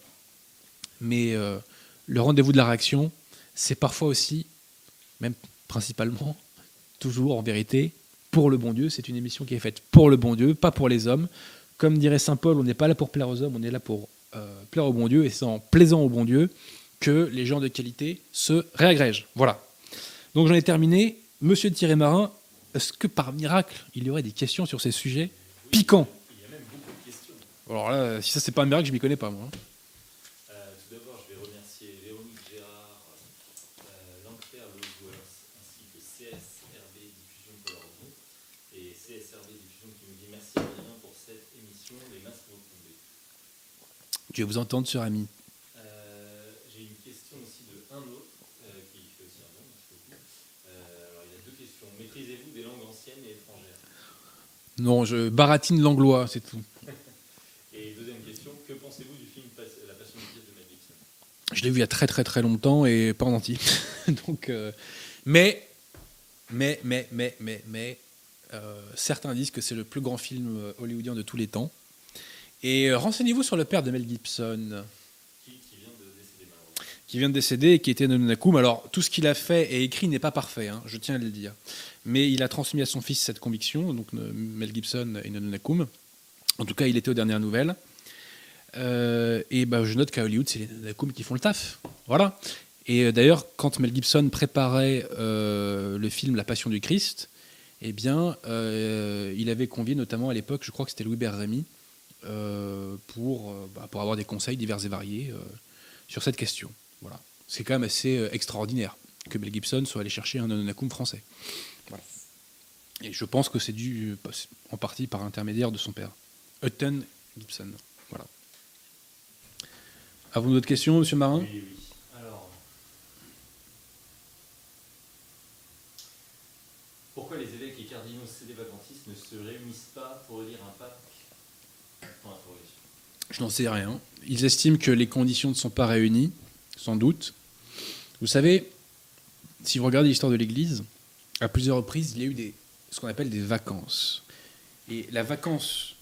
Mais euh, le rendez-vous de la réaction, c'est parfois aussi, même principalement, toujours en vérité, pour le bon Dieu. C'est une émission qui est faite pour le bon Dieu, pas pour les hommes. Comme dirait Saint Paul, on n'est pas là pour plaire aux hommes, on est là pour euh, plaire au bon Dieu. Et c'est en plaisant au bon Dieu que les gens de qualité se réagrègent. Voilà. Donc j'en ai terminé. Monsieur Thierry Marin, est-ce que par miracle, il y aurait des questions sur ces sujets piquants? Il y a même beaucoup de questions. Alors là, si ça c'est pas un miracle, je m'y connais pas moi. hein. Euh, tout d'abord, je vais remercier Véronique Gérard, euh, Lozworth, ainsi que CSRB Diffusion pour leur don. Et CSRB Diffusion qui nous dit merci Adrien pour cette émission, les masses vont tomber. Dieu vous entende, sur ami. Euh, J'ai une question aussi de un autre euh, qui fait aussi un don, merci beaucoup. Euh, alors il y a deux questions. Maîtrisez-vous des langues anciennes et étrangères Non, je baratine l'anglois, c'est tout. Et deuxième question, que pensez-vous du film La Passion Christ de Mel Gibson Je l'ai vu il y a très très très longtemps et pas en entier. Donc, euh, mais, mais, mais, mais, mais, mais, euh, certains disent que c'est le plus grand film euh, hollywoodien de tous les temps. Et renseignez-vous sur le père de Mel Gibson, qui, qui vient de décéder malheureusement qui vient de décéder et qui était Nonakum. Alors, tout ce qu'il a fait et écrit n'est pas parfait, hein, je tiens à le dire. Mais il a transmis à son fils cette conviction, donc euh, Mel Gibson et Nonakum. En tout cas, il était aux dernières nouvelles. Euh, et bah, je note qu'à Hollywood, c'est les Nonakum qui font le taf. Voilà. Et euh, d'ailleurs, quand Mel Gibson préparait le film La Passion du Christ, eh bien, il avait convié notamment à l'époque, je crois que c'était Louis Berrémy, pour, bah, pour avoir des conseils divers et variés sur cette question. Voilà. C'est quand même assez euh, extraordinaire que Mel Gibson soit allé chercher un Nonakum français. Voilà. Et je pense que c'est dû en partie par intermédiaire de son père, Hutton Gibson. Voilà. Avez-vous d'autres questions, Monsieur Marin? Oui, oui. Alors, pourquoi les évêques et cardinaux cédévacantistes ne se réunissent pas pour élire un pape? Je n'en sais rien. Ils estiment que les conditions ne sont pas réunies, sans doute. Vous savez, si vous regardez l'histoire de l'Église, à plusieurs reprises, il y a eu des, ce qu'on appelle des vacances. Et la vacance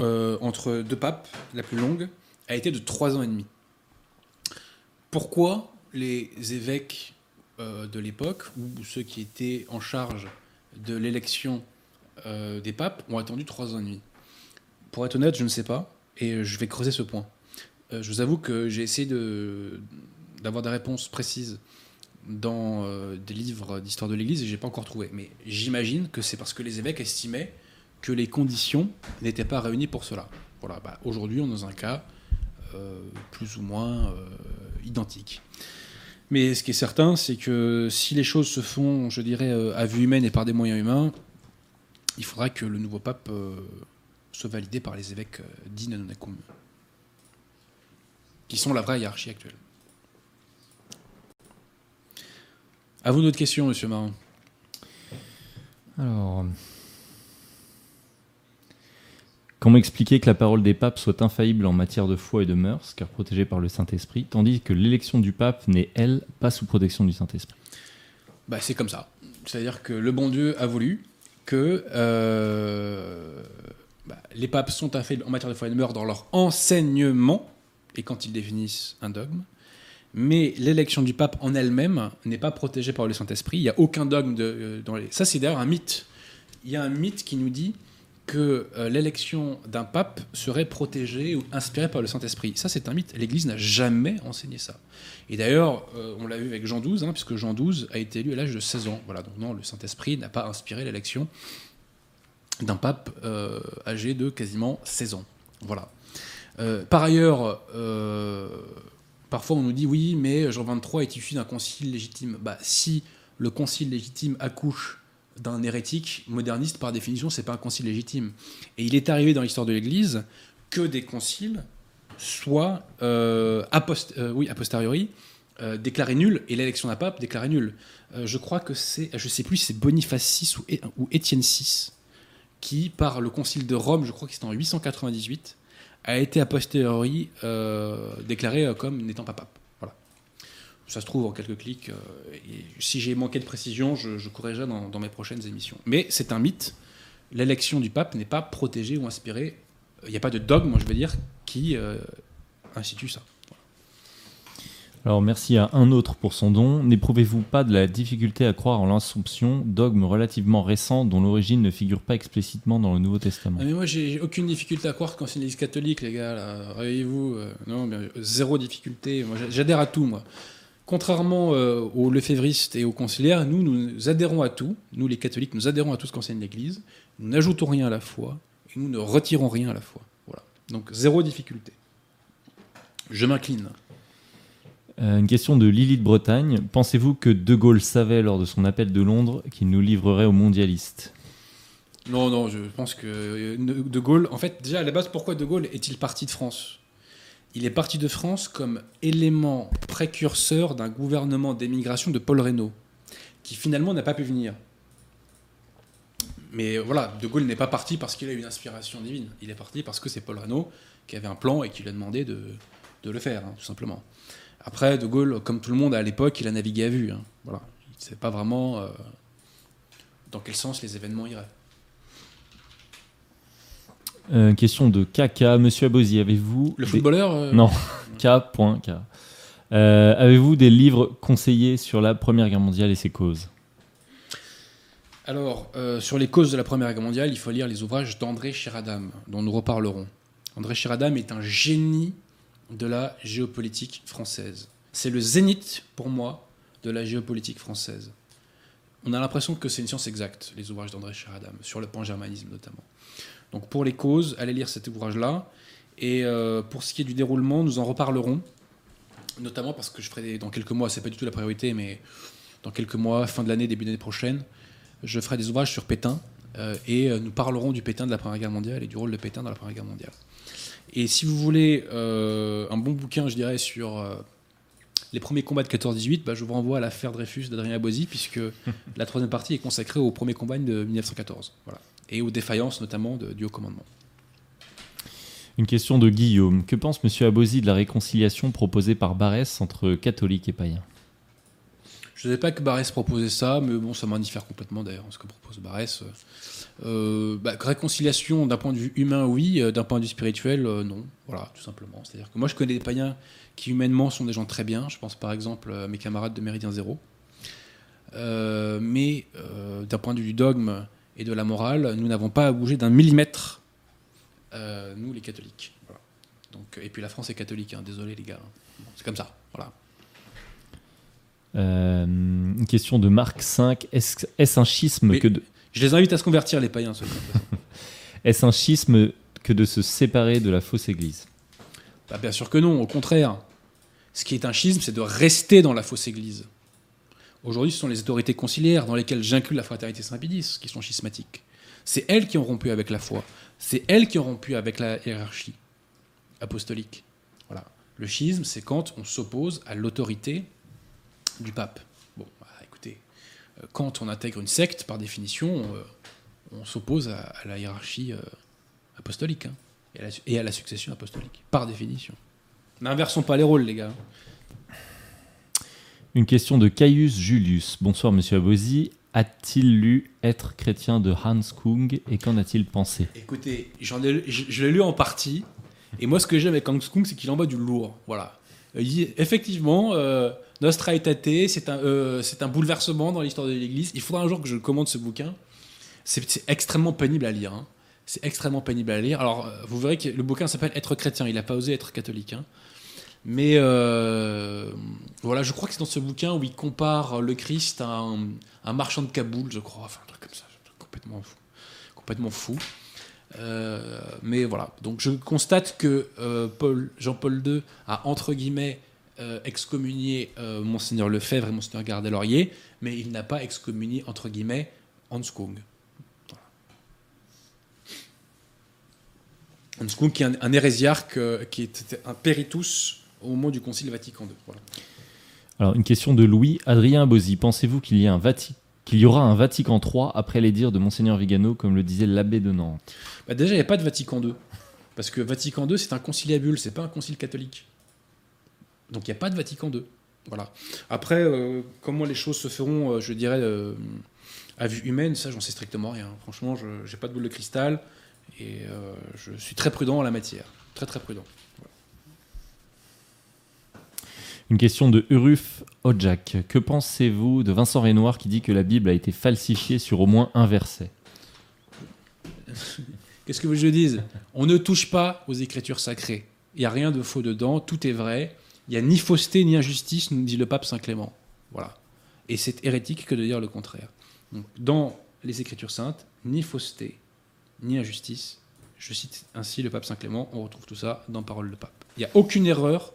euh, entre deux papes, la plus longue, a été de trois ans et demi. Pourquoi les évêques euh, de l'époque, ou ceux qui étaient en charge de l'élection euh, des papes, ont attendu trois ans et demi? Pour être honnête, je ne sais pas, et je vais creuser ce point. Euh, je vous avoue que j'ai essayé d'avoir des réponses précises dans euh, des livres d'histoire de l'Église et j'ai pas encore trouvé. Mais j'imagine que c'est parce que les évêques estimaient que les conditions n'étaient pas réunies pour cela. Voilà, bah, aujourd'hui on est dans un cas euh, plus ou moins identique. Mais ce qui est certain, c'est que si les choses se font, je dirais, à vue humaine et par des moyens humains, il faudra que le nouveau pape soit validé par les évêques Nanonakum, qui sont la vraie hiérarchie actuelle. À vous notre question, monsieur Marin. Alors. Comment expliquer que la parole des papes soit infaillible en matière de foi et de mœurs, car protégée par le Saint-Esprit, tandis que l'élection du pape n'est, elle, pas sous protection du Saint-Esprit? Bah, c'est comme ça. C'est-à-dire que le bon Dieu a voulu que euh, bah, les papes sont infaillibles en matière de foi et de mœurs dans leur enseignement et quand ils définissent un dogme. Mais l'élection du pape en elle-même n'est pas protégée par le Saint-Esprit. Il n'y a aucun dogme de, euh, dans les. Ça, c'est d'ailleurs un mythe. Il y a un mythe qui nous dit que euh, l'élection d'un pape serait protégée ou inspirée par le Saint-Esprit. Ça, c'est un mythe. L'Église n'a jamais enseigné ça. Et d'ailleurs, euh, on l'a vu avec Jean XII, hein, puisque Jean XII a été élu à l'âge de 16 ans. Voilà, donc non, le Saint-Esprit n'a pas inspiré l'élection d'un pape âgé de quasiment 16 ans. Voilà. Euh, par ailleurs, euh, parfois on nous dit oui, mais Jean XXIII est issu d'un concile légitime. Bah, si le concile légitime accouche d'un hérétique moderniste, par définition, c'est pas un concile légitime. Et il est arrivé dans l'histoire de l'Église que des conciles soient euh, a posteriori euh, déclarés nuls et l'élection d'un pape déclarée nulle. Je crois que c'est, je sais plus c'est Boniface VI ou, ou Étienne VI qui, par le concile de Rome, je crois que c'était en 898, a été a posteriori euh, déclaré comme n'étant pas pape. Voilà. Ça se trouve en quelques clics. et si j'ai manqué de précision, je, je corrigerai dans, dans, mes prochaines émissions. Mais c'est un mythe. L'élection du pape n'est pas protégée ou inspirée. Il n'y a pas de dogme, je veux dire, qui institue ça. Alors merci à un autre pour son don. N'éprouvez-vous pas de la difficulté à croire en l'Assomption, dogme relativement récent dont l'origine ne figure pas explicitement dans le Nouveau Testament? Ah, mais Moi j'ai aucune difficulté à croire quand c'est une église catholique les gars. Réveillez-vous. Euh, non, zéro difficulté. Moi j'adhère à tout moi. Contrairement euh, aux lefévristes et aux conciliaires, nous, nous adhérons à tout. Nous, les catholiques, nous adhérons à tout ce qu'enseigne l'Église. Nous n'ajoutons rien à la foi et nous ne retirons rien à la foi. Voilà. Donc, zéro difficulté. Je m'incline. Euh, une question de Lily de Bretagne. Pensez-vous que De Gaulle savait lors de son appel de Londres qu'il nous livrerait aux mondialistes Non, non, je pense que euh, De Gaulle, en fait, déjà à la base, pourquoi De Gaulle est-il parti de France? Il est parti de France comme élément précurseur d'un gouvernement d'émigration de Paul Reynaud, qui finalement n'a pas pu venir. Mais voilà, De Gaulle n'est pas parti parce qu'il a une inspiration divine. Il est parti parce que c'est Paul Reynaud qui avait un plan et qui lui a demandé de, le faire, hein, tout simplement. Après, De Gaulle, comme tout le monde à l'époque, il a navigué à vue. Hein. Voilà. Il ne sait pas vraiment euh, dans quel sens les événements iraient. Euh, question de Kaka. Monsieur Abosi, avez-vous. Le footballeur euh, Non, K.K. avez-vous des livres conseillés sur la Première Guerre mondiale et ses causes? Alors, sur les causes de la Première Guerre mondiale, il faut lire les ouvrages d'André Chiradam, dont nous reparlerons. André Chiradam est un génie de la géopolitique française. C'est le zénith, pour moi, de la géopolitique française. On a l'impression que c'est une science exacte, les ouvrages d'André Charadam, sur le pan-germanisme notamment. Donc pour les causes, allez lire cet ouvrage-là. Et euh, pour ce qui est du déroulement, nous en reparlerons, notamment parce que je ferai dans quelques mois, c'est pas du tout la priorité, mais dans quelques mois, fin de l'année, début d'année prochaine, je ferai des ouvrages sur Pétain, euh, et euh, nous parlerons du Pétain de la Première Guerre mondiale et du rôle de Pétain dans la Première Guerre mondiale. Et si vous voulez euh, un bon bouquin, je dirais, sur euh, les premiers combats de 14-18, bah, je vous renvoie à l'affaire Dreyfus d'Adrien Abosi, puisque la troisième partie est consacrée aux premiers combats de 1914. Voilà. Et aux défaillances notamment du haut commandement. Une question de Guillaume. Que pense M. Abosi de la réconciliation proposée par Barès entre catholiques et païens? Je ne sais pas que Barès proposait ça, mais bon, ça m'indiffère complètement d'ailleurs, ce que propose Barès. Euh, bah, réconciliation d'un point de vue humain, oui. Euh, d'un point de vue spirituel, euh, non. Voilà, tout simplement. C'est-à-dire que moi, je connais des païens qui humainement sont des gens très bien. Je pense par exemple à mes camarades de Méridien Zéro. mais d'un point de vue du dogme et de la morale, nous n'avons pas à bouger d'un millimètre, nous les catholiques. Donc, et puis la France est catholique, hein. désolé les gars. c'est comme ça. Voilà. Une question de Marc 5. Est-ce un schisme que de... Je les invite à se convertir, les païens. Est-ce un schisme que de se séparer de la fausse Église? Bah, Bien sûr que non, au contraire. Ce qui est un schisme, c'est de rester dans la fausse Église. Aujourd'hui, ce sont les autorités conciliaires, dans lesquelles j'inclus la fraternité Saint-Pédis, qui sont schismatiques. C'est elles qui ont rompu avec la foi. C'est elles qui ont rompu avec la hiérarchie apostolique. Voilà. Le schisme, c'est quand on s'oppose à l'autorité du pape. Euh, quand on intègre une secte, par définition, euh, on, s'oppose à, la hiérarchie euh, apostolique hein, et, à la, succession apostolique, par définition. N'inversons pas les rôles, les gars. Une question de Caius Julius. Bonsoir, monsieur Abosi. A-t-il lu Être chrétien de Hans Kung et qu'en a-t-il pensé? Écoutez, j'en ai, je, l'ai lu en partie. Et moi, ce que j'aime avec Hans Kung, c'est qu'il envoie du lourd. Voilà. effectivement, Nostra Aetate, c'est un, euh, c'est un bouleversement dans l'histoire de l'Église. Il faudra un jour que je commande ce bouquin. C'est extrêmement pénible à lire. Hein. C'est extrêmement pénible à lire. Alors, euh, vous verrez que le bouquin s'appelle Être chrétien. Il n'a pas osé être catholique. Hein. Mais euh, voilà, je crois que c'est dans ce bouquin où il compare le Christ à un, marchand de Kaboul, je crois. Enfin, un truc comme ça. Complètement fou. Complètement fou. mais voilà. Donc, je constate que Paul, Jean-Paul II a, entre guillemets, euh, excommunié euh, Monseigneur Lefebvre et Monseigneur Gardelaurier, mais il n'a pas excommunié, entre guillemets, Hans Kung. Hans Kung, qui est un, hérésiarque, euh, qui était un péritus au moment du Concile Vatican II. Alors, une question de Louis. Adrien Bozzi, pensez-vous qu'il y un qu'il y aura un Vatican III après les dires de Monseigneur Vigano, comme le disait l'abbé de Nantes? Bah, déjà, il n'y a pas de Vatican II. Parce que Vatican II, c'est un conciliabule, c'est pas un concile catholique. Donc il n'y a pas de Vatican II. Voilà. Après, euh, comment les choses se feront, euh, je dirais, euh, à vue humaine, ça, j'en sais strictement rien. Franchement, je n'ai pas de boule de cristal et je suis très prudent en la matière. Très, très prudent. Une question de Uruf Ojak. Que pensez-vous de Vincent Renoir qui dit que la Bible a été falsifiée sur au moins un verset? Qu'est-ce que vous je dise On ne touche pas aux écritures sacrées. Il n'y a rien de faux dedans, tout est vrai. Il n'y a ni fausseté ni injustice, nous dit le pape Saint Clément. Voilà. Et c'est hérétique que de dire le contraire. Dans les écritures saintes, ni fausseté ni injustice. Je cite ainsi le pape Saint Clément, on retrouve tout ça dans Parole de Pape. Il n'y a aucune erreur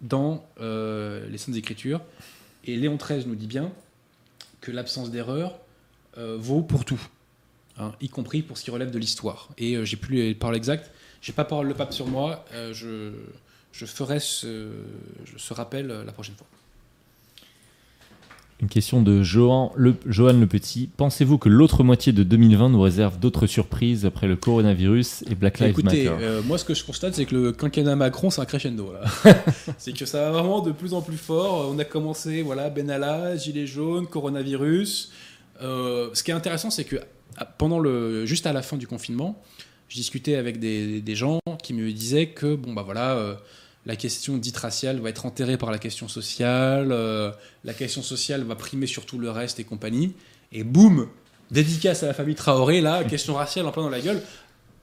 dans euh, les Saintes Écritures. Et Léon XIII nous dit bien que l'absence d'erreur euh, vaut pour tout, hein, y compris pour ce qui relève de l'histoire. Et euh, j'ai plus les paroles exactes, j'ai pas parole le pape sur moi, euh, je ferai ce, ce rappel la prochaine fois. Une question de Johan le, Johan Le Petit. Pensez-vous que l'autre moitié de 2020 nous réserve d'autres surprises après le coronavirus et Black Lives Écoutez, Matter? euh, moi ce que je constate, c'est que le quinquennat Macron, c'est un crescendo. c'est que ça va vraiment de plus en plus fort. On a commencé, voilà, Benalla, Gilets jaunes, coronavirus. Euh, ce qui est intéressant, c'est que pendant le, juste à la fin du confinement, je discutais avec des, des gens qui me disaient que bon bah voilà, euh, la question dite raciale va être enterrée par la question sociale, euh, la question sociale va primer sur tout le reste et compagnie. Et boum, dédicace à la famille Traoré, là, question raciale en plein dans la gueule,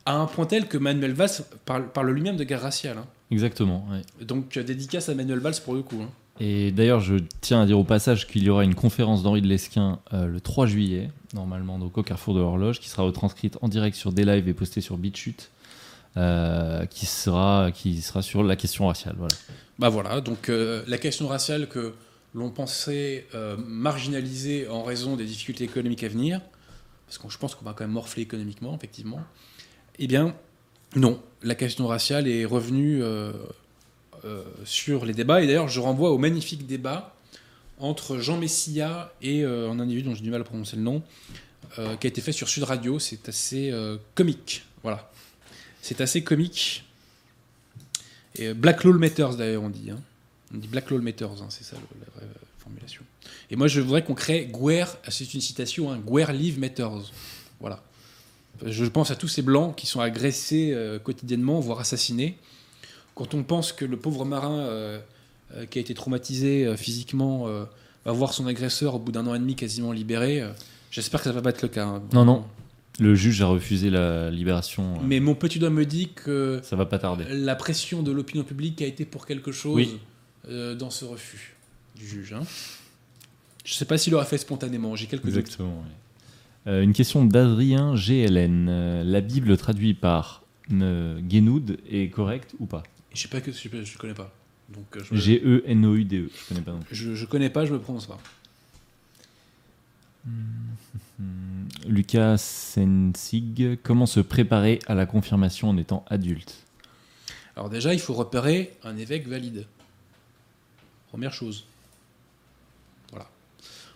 à un point tel que Manuel Valls parle, parle lui-même de guerre raciale. hein. Exactement. ouais. Donc euh, dédicace à Manuel Valls pour le coup. hein. Et d'ailleurs, je tiens à dire au passage qu'il y aura une conférence d'Henri de Lesquin euh, le 3 juillet, normalement, donc au Carrefour de l'Horloge, qui sera retranscrite en direct sur des lives et postée sur BitChute, euh, qui, sera, qui sera sur la question raciale. Voilà. Bah voilà, donc euh, la question raciale que l'on pensait euh, marginaliser en raison des difficultés économiques à venir, parce que je pense qu'on va quand même morfler économiquement, effectivement, eh bien, non, la question raciale est revenue euh, sur les débats, et d'ailleurs, je renvoie au magnifique débat entre Jean Messia et un individu dont j'ai du mal à prononcer le nom, qui a été fait sur Sud Radio, c'est assez comique, voilà. C'est assez comique. Euh, Black Law Matters d'ailleurs on dit. hein. On dit Black Law Matters, hein, c'est ça la vraie euh, formulation. Et moi je voudrais qu'on crée Guerre, ah, c'est une citation, hein, Guerre Live Matters. Voilà. Je pense à tous ces blancs qui sont agressés euh, quotidiennement, voire assassinés. Quand on pense que le pauvre marin euh, euh, qui a été traumatisé euh, physiquement euh, va voir son agresseur au bout d'un an et demi quasiment libéré, euh, j'espère que ça va pas être le cas. hein. Non, non. Le juge a refusé la libération. euh, Mais mon petit doigt me dit que Ça va pas tarder. la pression de l'opinion publique a été pour quelque chose Oui. euh, dans ce refus du juge. hein. Je ne sais pas s'il l'aura fait spontanément, j'ai quelques. Exactement. Euh, une question d'Adrien GLN. La Bible traduite par euh, Genoud est correcte ou pas? Je sais pas que je ne connais pas. G-E-N-O-U-D-E. Je connais pas non plus. je, je connais pas, je me prononce pas. Hmm, Lucas Sensig. Comment se préparer à la confirmation en étant adulte? Alors déjà, il faut repérer un évêque valide. Première chose. Voilà.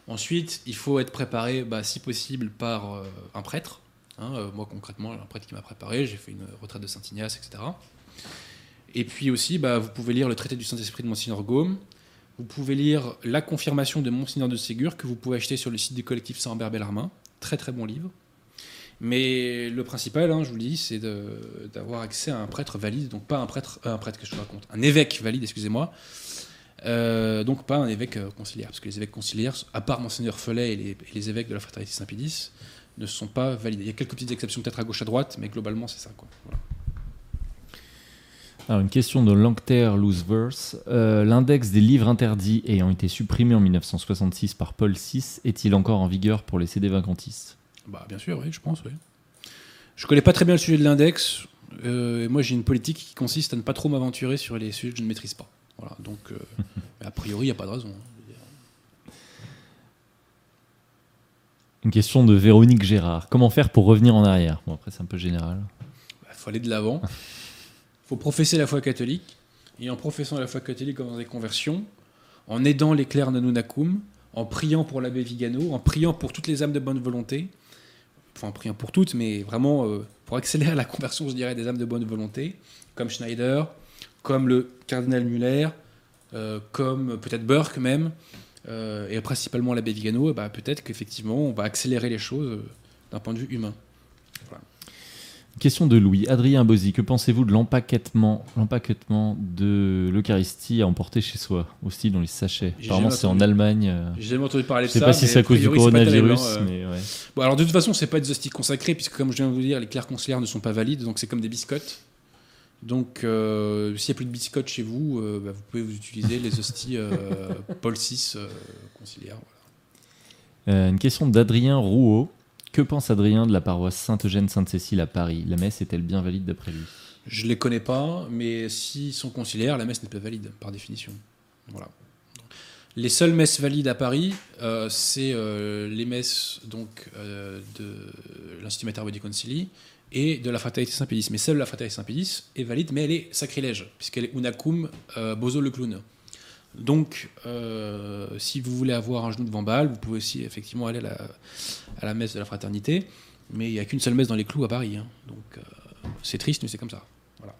Ensuite, il faut être préparé, bah, si possible, par euh, un prêtre. Hein, euh, moi, concrètement, un prêtre qui m'a préparé. J'ai fait une retraite de Saint-Ignace, etc. Et puis aussi, bah, vous pouvez lire le traité du Saint-Esprit de Monseigneur Gaume. Vous pouvez lire La confirmation de Monseigneur de Ségur, que vous pouvez acheter sur le site du collectif Saint-Ambert Bellarmin. Très très bon livre. Mais le principal, hein, je vous le dis, c'est d'avoir accès à un prêtre valide, donc pas un prêtre, euh, un prêtre que je raconte, un évêque valide, excusez-moi. Euh, donc pas un évêque euh, conciliaire, parce que les évêques conciliaires, à part Monseigneur Follet et les, évêques de la fraternité Saint-Pédis, ne sont pas validés. Il y a quelques petites exceptions peut-être à gauche à droite, mais globalement c'est ça. Voilà. Alors, une question de Langter Looseverse. Euh, L'index des livres interdits ayant été supprimé en 1966 par Paul VI est-il encore en vigueur pour les CD vacantistes? Bah, bien sûr, oui, je pense, oui. Je connais pas très bien le sujet de l'index. euh, moi, j'ai une politique qui consiste à ne pas trop m'aventurer sur les sujets que je ne maîtrise pas. Voilà, donc, euh, a priori, il n'y a pas de raison. hein. Une question de Véronique Gérard. Comment faire pour revenir en arrière? Bon, après, c'est un peu général. Il faut aller de l'avant. Il faut professer la foi catholique. Et en professant la foi catholique dans des conversions, en aidant les clercs Nanunakum, en priant pour l'abbé Vigano, en priant pour toutes les âmes de bonne volonté, enfin en priant pour toutes, mais vraiment euh, pour accélérer la conversion, je dirais, des âmes de bonne volonté, comme Schneider, comme le cardinal Muller, euh, comme peut-être Burke même, euh, et principalement l'abbé Vigano, bah, peut-être qu'effectivement on va accélérer les choses d'un point de vue humain. Question de Louis. Adrien Bozzi, que pensez-vous de l'empaquetement, l'empaquetement de l'Eucharistie à emporter chez soi, aussi dans les sachets? Apparemment, c'est en Allemagne. euh, J'ai jamais entendu parler Je de sais ça. pas si c'est à cause du priori, coronavirus, hein, euh. mais ouais. Bon, alors de toute façon, c'est pas des hosties consacrées, puisque comme je viens de vous dire, les clairs conciliaires ne sont pas valides, donc c'est comme des biscottes. Donc, euh, s'il n'y a plus de biscottes chez vous, bah, vous pouvez vous utiliser les hosties Paul VI conciliaires. voilà. Une question d'Adrien Rouault. Que pense Adrien de la paroisse Sainte-Eugène-Sainte-Cécile à Paris? La messe est-elle bien valide d'après lui? Je les connais pas, mais s'ils sont conciliaires, la messe n'est pas valide, par définition. Voilà. Les seules messes valides à Paris, euh, c'est euh, les messes donc, euh, de l'Institut Mater Bodi Concili et de la Fraternité Saint-Pédis. Mais seule la Fraternité Saint-Pédis est valide, mais elle est sacrilège, puisqu'elle est unacum bozo le clown. Donc, euh, si vous voulez avoir un genou devant Bâle, vous pouvez aussi effectivement aller à la, à la messe de la Fraternité, mais il n'y a qu'une seule messe dans les clous à Paris. hein. Donc, euh, c'est triste, mais c'est comme ça. Voilà.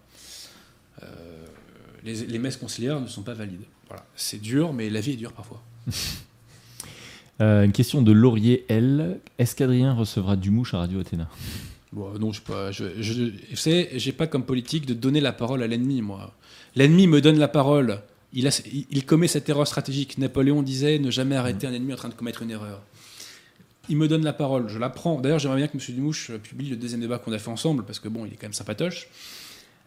Euh, les, les messes conciliaires ne sont pas valides. Voilà. C'est dur, mais la vie est dure parfois. Une question de Laurier L. Est-ce qu'Adrien recevra du mouche à Radio Athéna? Bon, non, je sais pas. Je, savez, j'ai pas comme politique de donner la parole à l'ennemi, moi. L'ennemi me donne la parole. Il, commet cette erreur stratégique. Napoléon disait ne jamais arrêter un ennemi en train de commettre une erreur. Il me donne la parole, je la prends. D'ailleurs, j'aimerais bien que M. Dumouche publie le deuxième débat qu'on a fait ensemble, parce que bon, il est quand même sympatoche.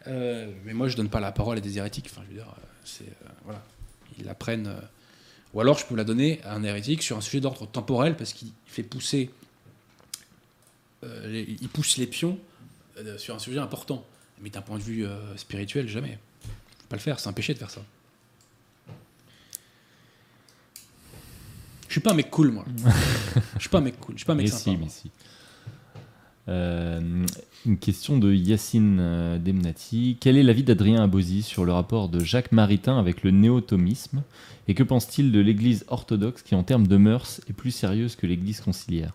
Euh, mais moi, je donne pas la parole à des hérétiques. Enfin, je veux dire, euh, euh, voilà, ils la prennent. euh, ou alors, je peux la donner à un hérétique sur un sujet d'ordre temporel, parce qu'il fait pousser, euh, les- il pousse les pions euh, sur un sujet important. Mais d'un point de vue euh, spirituel, jamais. Faut pas le faire. C'est un péché de faire ça. Je suis pas un mec cool, moi. Je suis pas un mec cool. Je suis pas un mec Mais sympa. si, moi. mais si. Euh, une question de Yacine euh, Demnati. Quel est l'avis d'Adrien Abosi sur le rapport de Jacques Maritain avec le néotomisme Et que pense-t-il de l'Église orthodoxe qui, en termes de mœurs, est plus sérieuse que l'Église conciliaire?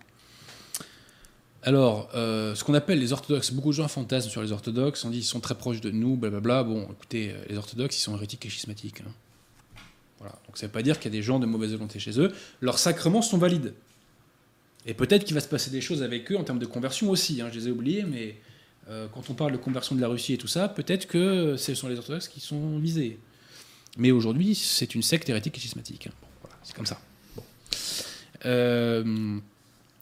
Alors, euh, ce qu'on appelle les orthodoxes, beaucoup de gens fantasment sur les orthodoxes, on dit ils sont très proches de nous, blablabla. Bon, écoutez, euh, les orthodoxes, ils sont hérétiques et schismatiques. hein. Donc ça veut pas dire qu'il y a des gens de mauvaise volonté chez eux. Leurs sacrements sont valides. Et peut-être qu'il va se passer des choses avec eux en termes de conversion aussi. hein, je les ai oubliés, mais euh, quand on parle de conversion de la Russie et tout ça, peut-être que ce sont les orthodoxes qui sont visés. Mais aujourd'hui, c'est une secte hérétique et schismatique. hein. C'est comme ça. Euh,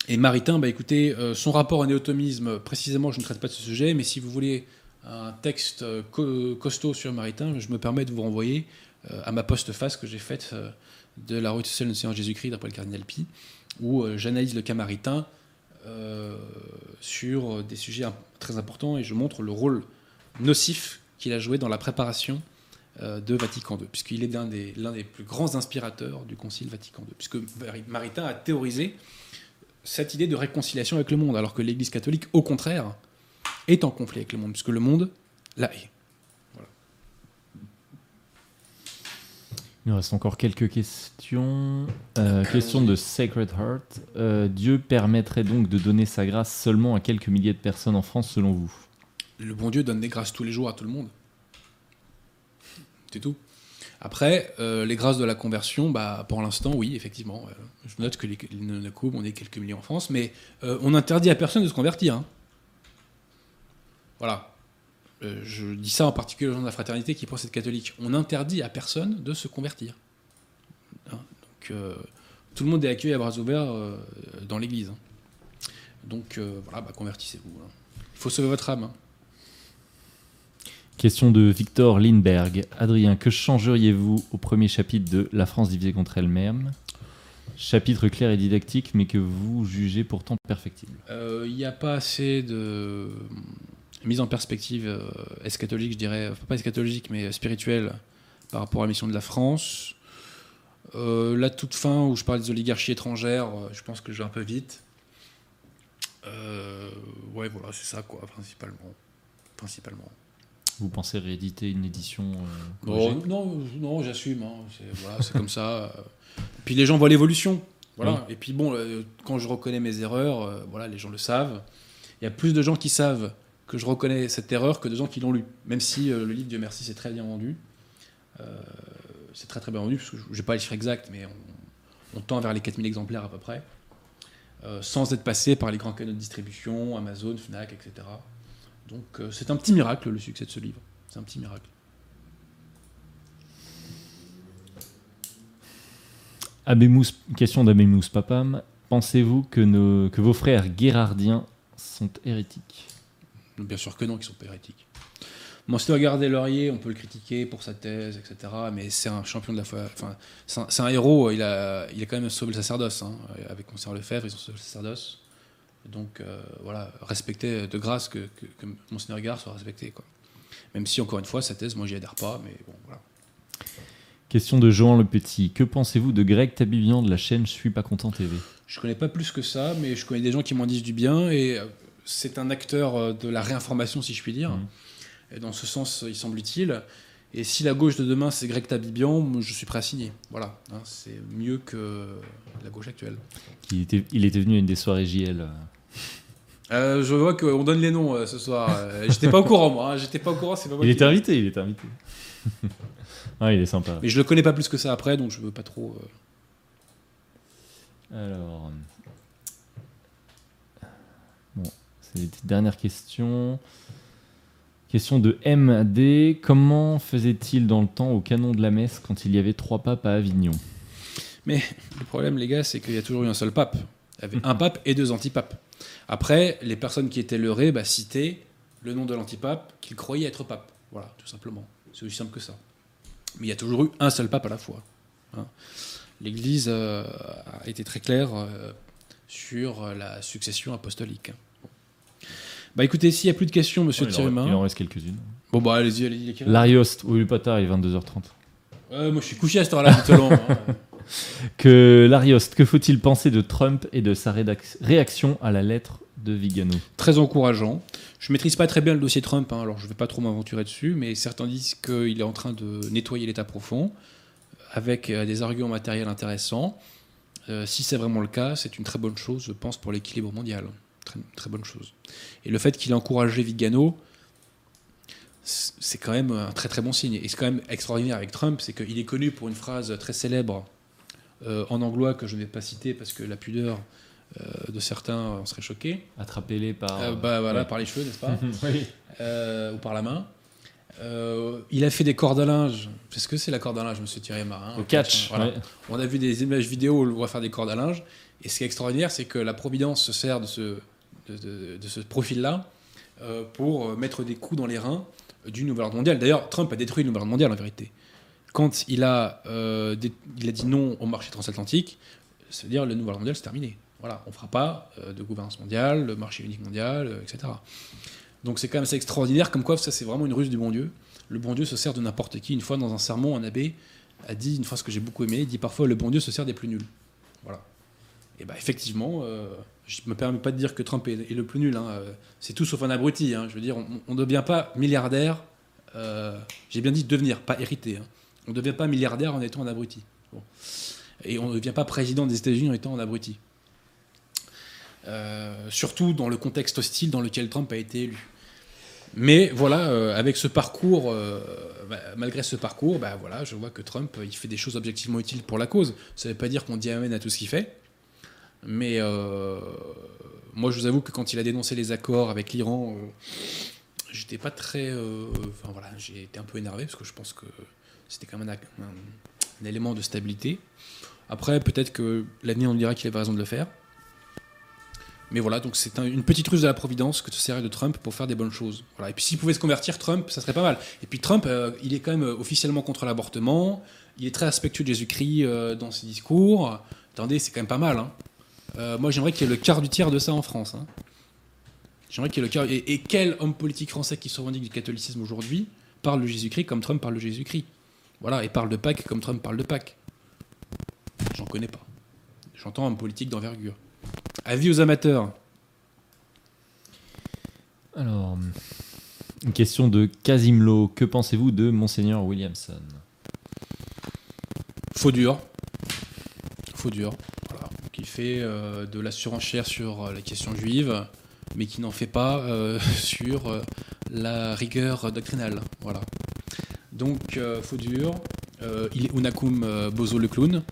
et Maritain, bah écoutez, euh, son rapport au néotomisme, précisément, je ne traite pas de ce sujet, mais si vous voulez un texte co- costaud sur Maritain, je me permets de vous renvoyer à ma postface que j'ai faite euh, de la rue sociale de Seigneur Jésus-Christ d'après le cardinal Pi, où euh, j'analyse le cas Maritain euh, sur des sujets très importants et je montre le rôle nocif qu'il a joué dans la préparation euh, de Vatican II, puisqu'il est l'un des, des plus grands inspirateurs du Concile Vatican II, puisque Mari- Maritain a théorisé cette idée de réconciliation avec le monde, alors que l'Église catholique, au contraire, est en conflit avec le monde, puisque le monde la hait. Il nous reste encore quelques questions. Euh, question de Sacred Heart. Euh, Dieu permettrait donc de donner sa grâce seulement à quelques milliers de personnes en France, selon vous? Le bon Dieu donne des grâces tous les jours à tout le monde. C'est tout. Après, euh, les grâces de la conversion, bah, pour l'instant, oui, effectivement. je note que les, les on est quelques millions en France, mais on interdit à personne de se convertir. hein. Voilà. Euh, je dis ça en particulier aux gens de la fraternité qui pensent être catholiques. On interdit à personne de se convertir. Hein, donc, euh, tout le monde est accueilli à bras ouverts euh, dans l'église. hein. Donc, voilà, bah, convertissez-vous. hein. Il faut sauver votre âme. Question de Victor Lindberg. Adrien, que changeriez-vous au premier chapitre de La France divisée contre elle-même? Chapitre clair et didactique, mais que vous jugez pourtant perfectible. Il n'y a pas assez de mise en perspective euh, eschatologique, je dirais, enfin, pas eschatologique, mais spirituelle par rapport à la mission de la France. Euh, la toute fin où je parle des oligarchies étrangères, euh, je pense que je vais un peu vite. Euh, ouais, voilà, c'est ça, quoi, principalement. Principalement. Vous pensez rééditer une édition euh, non, non, j'assume. hein. C'est voilà, comme ça. Puis les gens voient l'évolution. Voilà. Et puis bon, quand je reconnais mes erreurs, voilà, les gens le savent. Il y a plus de gens qui savent que je reconnais cette erreur que de gens qui l'ont lu. Même si euh, le livre, Dieu merci, c'est très bien vendu. Euh, c'est très très bien vendu, parce que je n'ai pas les chiffres exacts, mais on, tend vers les 4000 exemplaires à peu près. Euh, sans être passé par les grands canaux de distribution, Amazon, Fnac, etc. Donc c'est un petit miracle le succès de ce livre. C'est un petit miracle. Abemous, question d'Abemous Papam. Pensez-vous que, que vos frères guérardiens sont hérétiques? Bien sûr que non, qu'ils sont pas hérétiques. Monseigneur Gardé Laurier, on peut le critiquer pour sa thèse, etc. Mais c'est un champion de la foi. Enfin, c'est un, héros. Il a, il a quand même sauvé le sacerdoce. hein. Avec Monseigneur Lefebvre, ils ont sauvé le sacerdoce. Donc euh, voilà, respecter de grâce que, que, que Monseigneur soit respecté. Quoi. Même si, encore une fois, sa thèse, moi, j'y adhère pas. Mais bon, voilà. Question de Johan Le Petit. Que pensez-vous de Greg Tabibian de la chaîne Je suis pas content TV Je connais pas plus que ça, mais je connais des gens qui m'en disent du bien. Et euh, c'est un acteur euh, de la réinformation, si je puis dire. Mhm. Et dans ce sens, il semble utile. Et si la gauche de demain, c'est Greg Tabibian, je suis prêt à signer. Voilà, hein, c'est mieux que la gauche actuelle. il était, il était venu à une des soirées JL. euh. Euh, je vois qu'on donne les noms euh, ce soir. Euh, j'étais pas au courant, moi. hein, J'étais pas au courant, c'est pas moi Il était invité, il était invité. ah, il est sympa. Mais je le connais pas plus que ça après, donc je veux pas trop. Alors. euh, Bon, c'est dernières questions. Question de MD. Comment faisait-il dans le temps au canon de la messe quand il y avait trois papes à Avignon? Le problème, les gars, c'est qu'il y a toujours eu un seul pape. Il y avait un pape et deux antipapes. Après, les personnes qui étaient leurrées bah, citaient le nom de l'antipape qu'ils croyaient être pape. Voilà, tout simplement. C'est aussi simple que ça. Mais il y a toujours eu un seul pape à la fois. hein. L'Église euh, a été très claire euh, sur la succession apostolique. Bah écoutez, s'il n'y a plus de questions, monsieur il, en, Thieremin. il en reste quelques-unes. Bon bah allez-y, allez-y. quelle heure Lariost, oui, pas tard, il est 22h30. Ouais, moi je suis couché à cette heure-là, tout hein. Que Lariost, que faut-il penser de Trump et de sa rédac- réaction à la lettre de Vigano? Très encourageant. Je maîtrise pas très bien le dossier Trump, hein, alors je vais pas trop m'aventurer dessus, mais certains disent qu'il est en train de nettoyer l'État profond avec euh, des arguments matériels intéressants. Euh, si c'est vraiment le cas, c'est une très bonne chose, je pense, pour l'équilibre mondial. Très, très bonne chose. Et le fait qu'il ait encouragé Vigano, c'est quand même un très très bon signe. Et c'est quand même extraordinaire avec Trump, c'est qu'il est connu pour une phrase très célèbre euh, en anglois que je ne vais pas citer parce que la pudeur euh, de certains en serait choquée. Attrapez-les par. Euh, bah voilà, ouais. par les cheveux, n'est-ce pas Oui. Ou par la main. Il a fait des cordes à linge. C'est ce que c'est la corde à linge, monsieur Thierry Marin. Au catch. Voilà. ouais. On a vu des images vidéo où on le voit faire des cordes à linge. Et ce qui est extraordinaire, c'est que la Providence se sert de ce, de, de- de ce profil-là euh, pour euh, mettre des coups dans les reins du nouvel ordre mondial. D'ailleurs, Trump a détruit le nouvel ordre mondial en vérité. Quand il a, euh, il a dit non au marché transatlantique, c'est-à-dire le nouvel ordre mondial, c'est terminé. Voilà, on ne fera pas de gouvernance mondiale, le marché unique mondial, etc. Donc c'est quand même assez extraordinaire, comme quoi ça c'est vraiment une ruse du bon Dieu. Le bon Dieu se sert de n'importe qui. Une fois dans un sermon, un abbé a dit une phrase que j'ai beaucoup aimée, il dit parfois le bon Dieu se sert des plus nuls. Voilà. Et bah effectivement, euh, je me permets pas de dire que Trump est, le plus nul. hein, euh, C'est tout sauf un abruti. hein. Je veux dire, on ne devient pas milliardaire. euh, j'ai bien dit devenir, pas hériter. hein. On ne devient pas milliardaire en étant un abruti. Et on ne devient pas président des États-Unis en étant un abruti. Surtout dans le contexte hostile dans lequel Trump a été élu. Mais voilà, avec ce parcours, bah, malgré ce parcours, bah, voilà, je vois que Trump, il fait des choses objectivement utiles pour la cause. Ça ne veut pas dire qu'on dit amen à tout ce qu'il fait. Mais euh, moi, je vous avoue que quand il a dénoncé les accords avec l'Iran, euh, j'étais pas très. euh, Enfin voilà, j'ai été un peu énervé parce que je pense que c'était quand même un, élément de stabilité. Après, peut-être que l'avenir nous dira qu'il avait raison de le faire. Mais voilà, donc c'est un- une petite ruse de la Providence que se servir de Trump pour faire des bonnes choses. Et puis s'il pouvait se convertir, Trump, ça serait pas mal. Et puis Trump, il est quand même officiellement contre l'avortement. Il est très respectueux de Jésus-Christ dans ses discours. Attendez, c'est quand même pas mal. hein. Euh, moi, j'aimerais qu'il y ait le quart du tiers de ça en France. hein. J'aimerais qu'il y ait le quart. Et, et quel homme politique français qui se revendique du catholicisme aujourd'hui parle de Jésus-Christ comme Trump parle de Jésus-Christ? Voilà, et parle de Pâques comme Trump parle de Pâques. J'en connais pas. J'entends un politique d'envergure. Avis aux amateurs. Alors, Une question de Casimlo. Que pensez-vous de Monseigneur Williamson? Faux dur. Faux dur. Qui fait euh, de la surenchère sur euh, la question juive, mais qui n'en fait pas euh, sur la rigueur doctrinale. Voilà. Donc, faux dur. Il est Unakum Bozo le clown.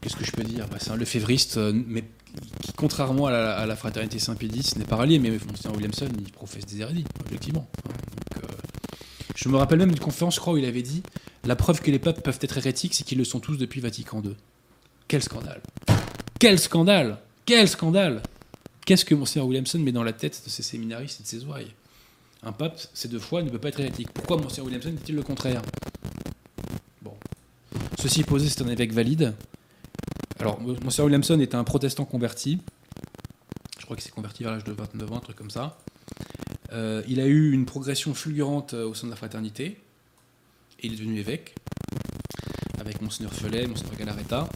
Qu'est-ce que je peux dire? Bah, C'est un lefévriste, mais qui, contrairement à la, fraternité Saint-Pédis, n'est pas rallié. Mais Monseigneur Williamson, il professe des hérédies, objectivement. hein. Donc, je me rappelle même d'une conférence, je crois, où il avait dit La preuve que les papes peuvent être hérétiques, c'est qu'ils le sont tous depuis Vatican II. Quel scandale Quel scandale Quel scandale Qu'est-ce que Monseigneur Williamson met dans la tête de ses séminaristes et de ses ouailles Un pape, c'est deux fois, ne peut pas être hérétique. Pourquoi Monseigneur Williamson dit-il le contraire? Bon. Ceci posé, c'est un évêque valide. Alors, Monseigneur Williamson est un protestant converti. Je crois qu'il s'est converti vers l'âge de 29 ans, un truc comme ça. Euh, il a eu une progression fulgurante euh, au sein de la fraternité. Et il est devenu évêque. Avec Monseigneur Felet, Monseigneur Galaretta.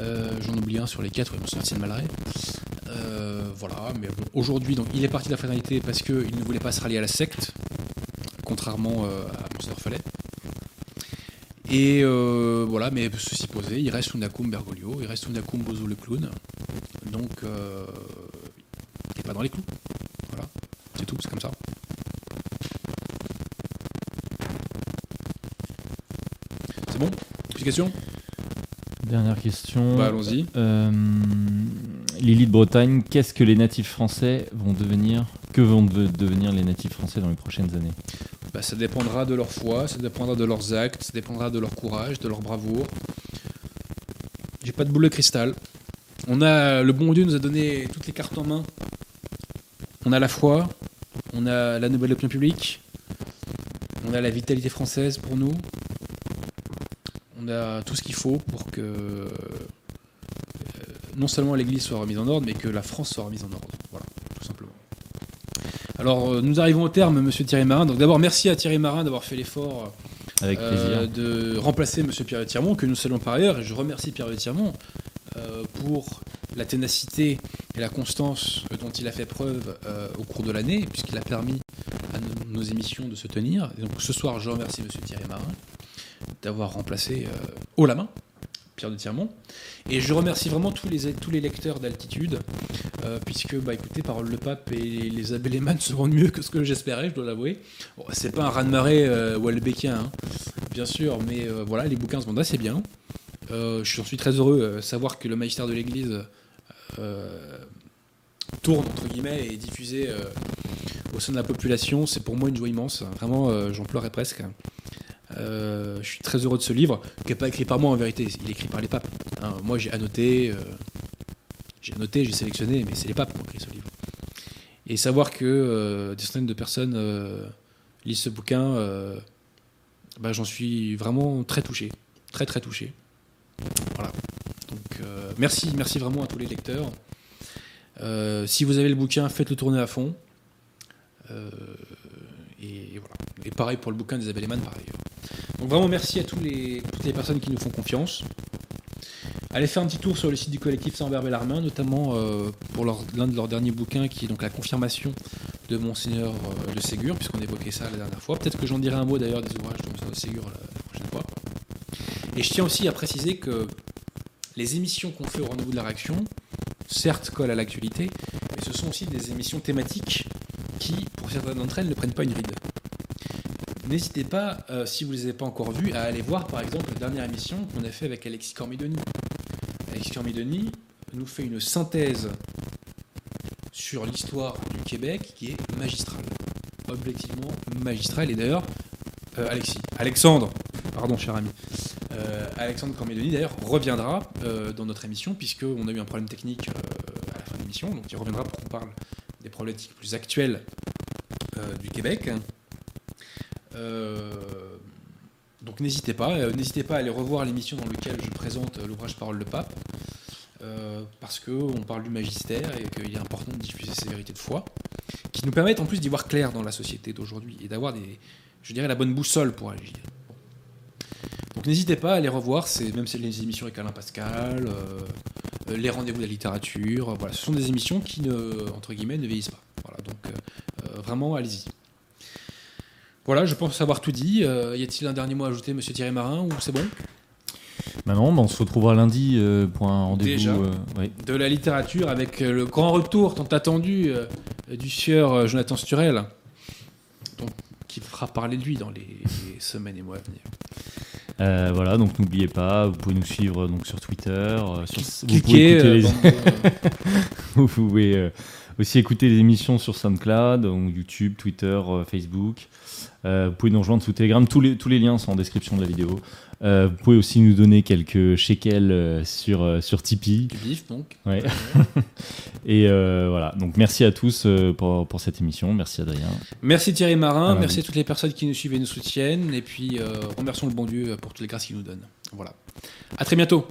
Euh, J'en oublie un sur les quatre, Monseigneur Etienne Malray. Euh, voilà, mais bon, aujourd'hui, donc, il est parti de la fraternité parce qu'il ne voulait pas se rallier à la secte, contrairement à Monseigneur Felet. Et voilà, mais ceci posé, il reste Unakum Bergoglio, il reste Unakum Bozo le clown. Donc, pas dans les clous. Voilà, c'est tout, c'est comme ça. C'est bon? Explication Dernière question. Bah, allons-y. Euh, Lily de Bretagne, qu'est-ce que les natifs français vont devenir? Que vont de- devenir les natifs français dans les prochaines années? Bah, ça dépendra de leur foi, ça dépendra de leurs actes, ça dépendra de leur courage, de leur bravoure. J'ai pas de boule de cristal. On a, le bon Dieu nous a donné toutes les cartes en main. On a la foi, on a la nouvelle opinion publique, on a la vitalité française pour nous, on a tout ce qu'il faut pour que euh, non seulement l'Église soit remise en ordre, mais que la France soit remise en ordre. Voilà, tout simplement. Alors, euh, nous arrivons au terme, monsieur Thierry Marin. Donc, d'abord, merci à Thierry Marin d'avoir fait l'effort euh, de remplacer monsieur Pierre Tirmont, que nous saluons par ailleurs. Et je remercie Pierre Tirmont euh, pour la ténacité et la constance dont il a fait preuve euh, au cours de l'année, puisqu'il a permis à nos, émissions de se tenir. Donc, ce soir, je remercie monsieur Thierry Marin d'avoir remplacé euh, haut la main Pierre de Tirmont. Et je remercie vraiment tous les, tous les lecteurs d'altitude, euh, puisque, bah, écoutez, Parole le Pape et les Lehmann se vendent mieux que ce que j'espérais, je dois l'avouer. Bon, c'est pas un raz-de-marée euh, Welbeckien, hein, bien sûr, mais euh, voilà, les bouquins se vendent assez bien. Je suis très heureux de savoir que le magistère de l'Église tourne, entre guillemets, et est diffusé euh, au sein de la population. C'est pour moi une joie immense. Vraiment, euh, j'en pleurais presque. Euh, je suis très heureux de ce livre, qui n'est pas écrit par moi en vérité, il est écrit par les papes. Hein, moi j'ai annoté, j'ai annoté, j'ai sélectionné, mais c'est les papes qui ont écrit ce livre. Et savoir que des centaines de personnes lisent ce bouquin, bah, j'en suis vraiment très touché, très très touché. Voilà. Donc merci, merci vraiment à tous les lecteurs. Euh, si vous avez le bouquin, faites-le tourner à fond. Euh, et voilà. Et pareil pour le bouquin d'Isabelle Eman, pareil. Donc vraiment merci à toutes les personnes qui nous font confiance. Allez faire un petit tour sur le site du collectif Saint-Herbert Bellarmin, notamment euh, pour l'un de leurs derniers bouquins qui est donc la confirmation de Monseigneur de Ségur, puisqu'on évoquait ça la dernière fois. Peut-être que j'en dirai un mot d'ailleurs des ouvrages de Monseigneur de Ségur la, la prochaine fois. Et je tiens aussi à préciser que les émissions qu'on fait au rendez-vous de la réaction, certes collent à l'actualité, mais ce sont aussi des émissions thématiques qui, pour certaines d'entre elles, ne prennent pas une ride. N'hésitez pas, euh, si vous ne les avez pas encore vues, à aller voir par exemple la dernière émission qu'on a fait avec Alexis Cormidoni. Alexis Cormidoni nous fait une synthèse sur l'histoire du Québec qui est magistrale. Objectivement magistrale. Et d'ailleurs, euh, Alexis, Alexandre, pardon cher ami, euh, Alexandre Cormidoni d'ailleurs reviendra euh, dans notre émission puisqu'on a eu un problème technique euh, à la fin de l'émission. Donc il reviendra pour qu'on parle des problématiques plus actuelles du Québec. Donc n'hésitez pas, n'hésitez pas à aller revoir l'émission dans laquelle je présente l'ouvrage Parole de Pape, parce qu'on parle du magistère et qu'il est important de diffuser ces vérités de foi, qui nous permettent en plus d'y voir clair dans la société d'aujourd'hui et d'avoir des, je dirais, la bonne boussole pour agir. Donc n'hésitez pas à aller revoir, c'est même c'est les émissions avec Alain Pascal, euh, les rendez-vous de la littérature. Voilà, ce sont des émissions qui ne, entre guillemets, ne vieillissent pas. Voilà, donc vraiment, allez-y. Voilà, je pense avoir tout dit. y a-t-il un dernier mot à ajouter, Monsieur Thierry Marin, ou c'est bon? Maintenant, on se retrouvera lundi pour un rendez-vous de la littérature avec le grand retour tant attendu du sieur Jonathan Sturel qui fera parler de lui dans les, semaines et mois à venir. Euh, voilà, donc n'oubliez pas, vous pouvez nous suivre donc sur Twitter, euh, sur, vous, pouvez euh, vous pouvez aussi écouter les émissions sur SoundCloud, donc YouTube, Twitter, Facebook. Vous pouvez nous rejoindre sous Telegram, tous les, tous les liens sont en description de la vidéo. Euh, vous pouvez aussi nous donner quelques shekels euh, sur, euh, sur Tipeee. Du bif, donc. Ouais. Et voilà, donc merci à tous pour, pour, cette émission. Merci Adrien. Merci Thierry Marin. merci à toutes les personnes qui nous suivent et nous soutiennent. Et puis, remercions le bon Dieu pour toutes les grâces qu'il nous donne. Voilà. À très bientôt.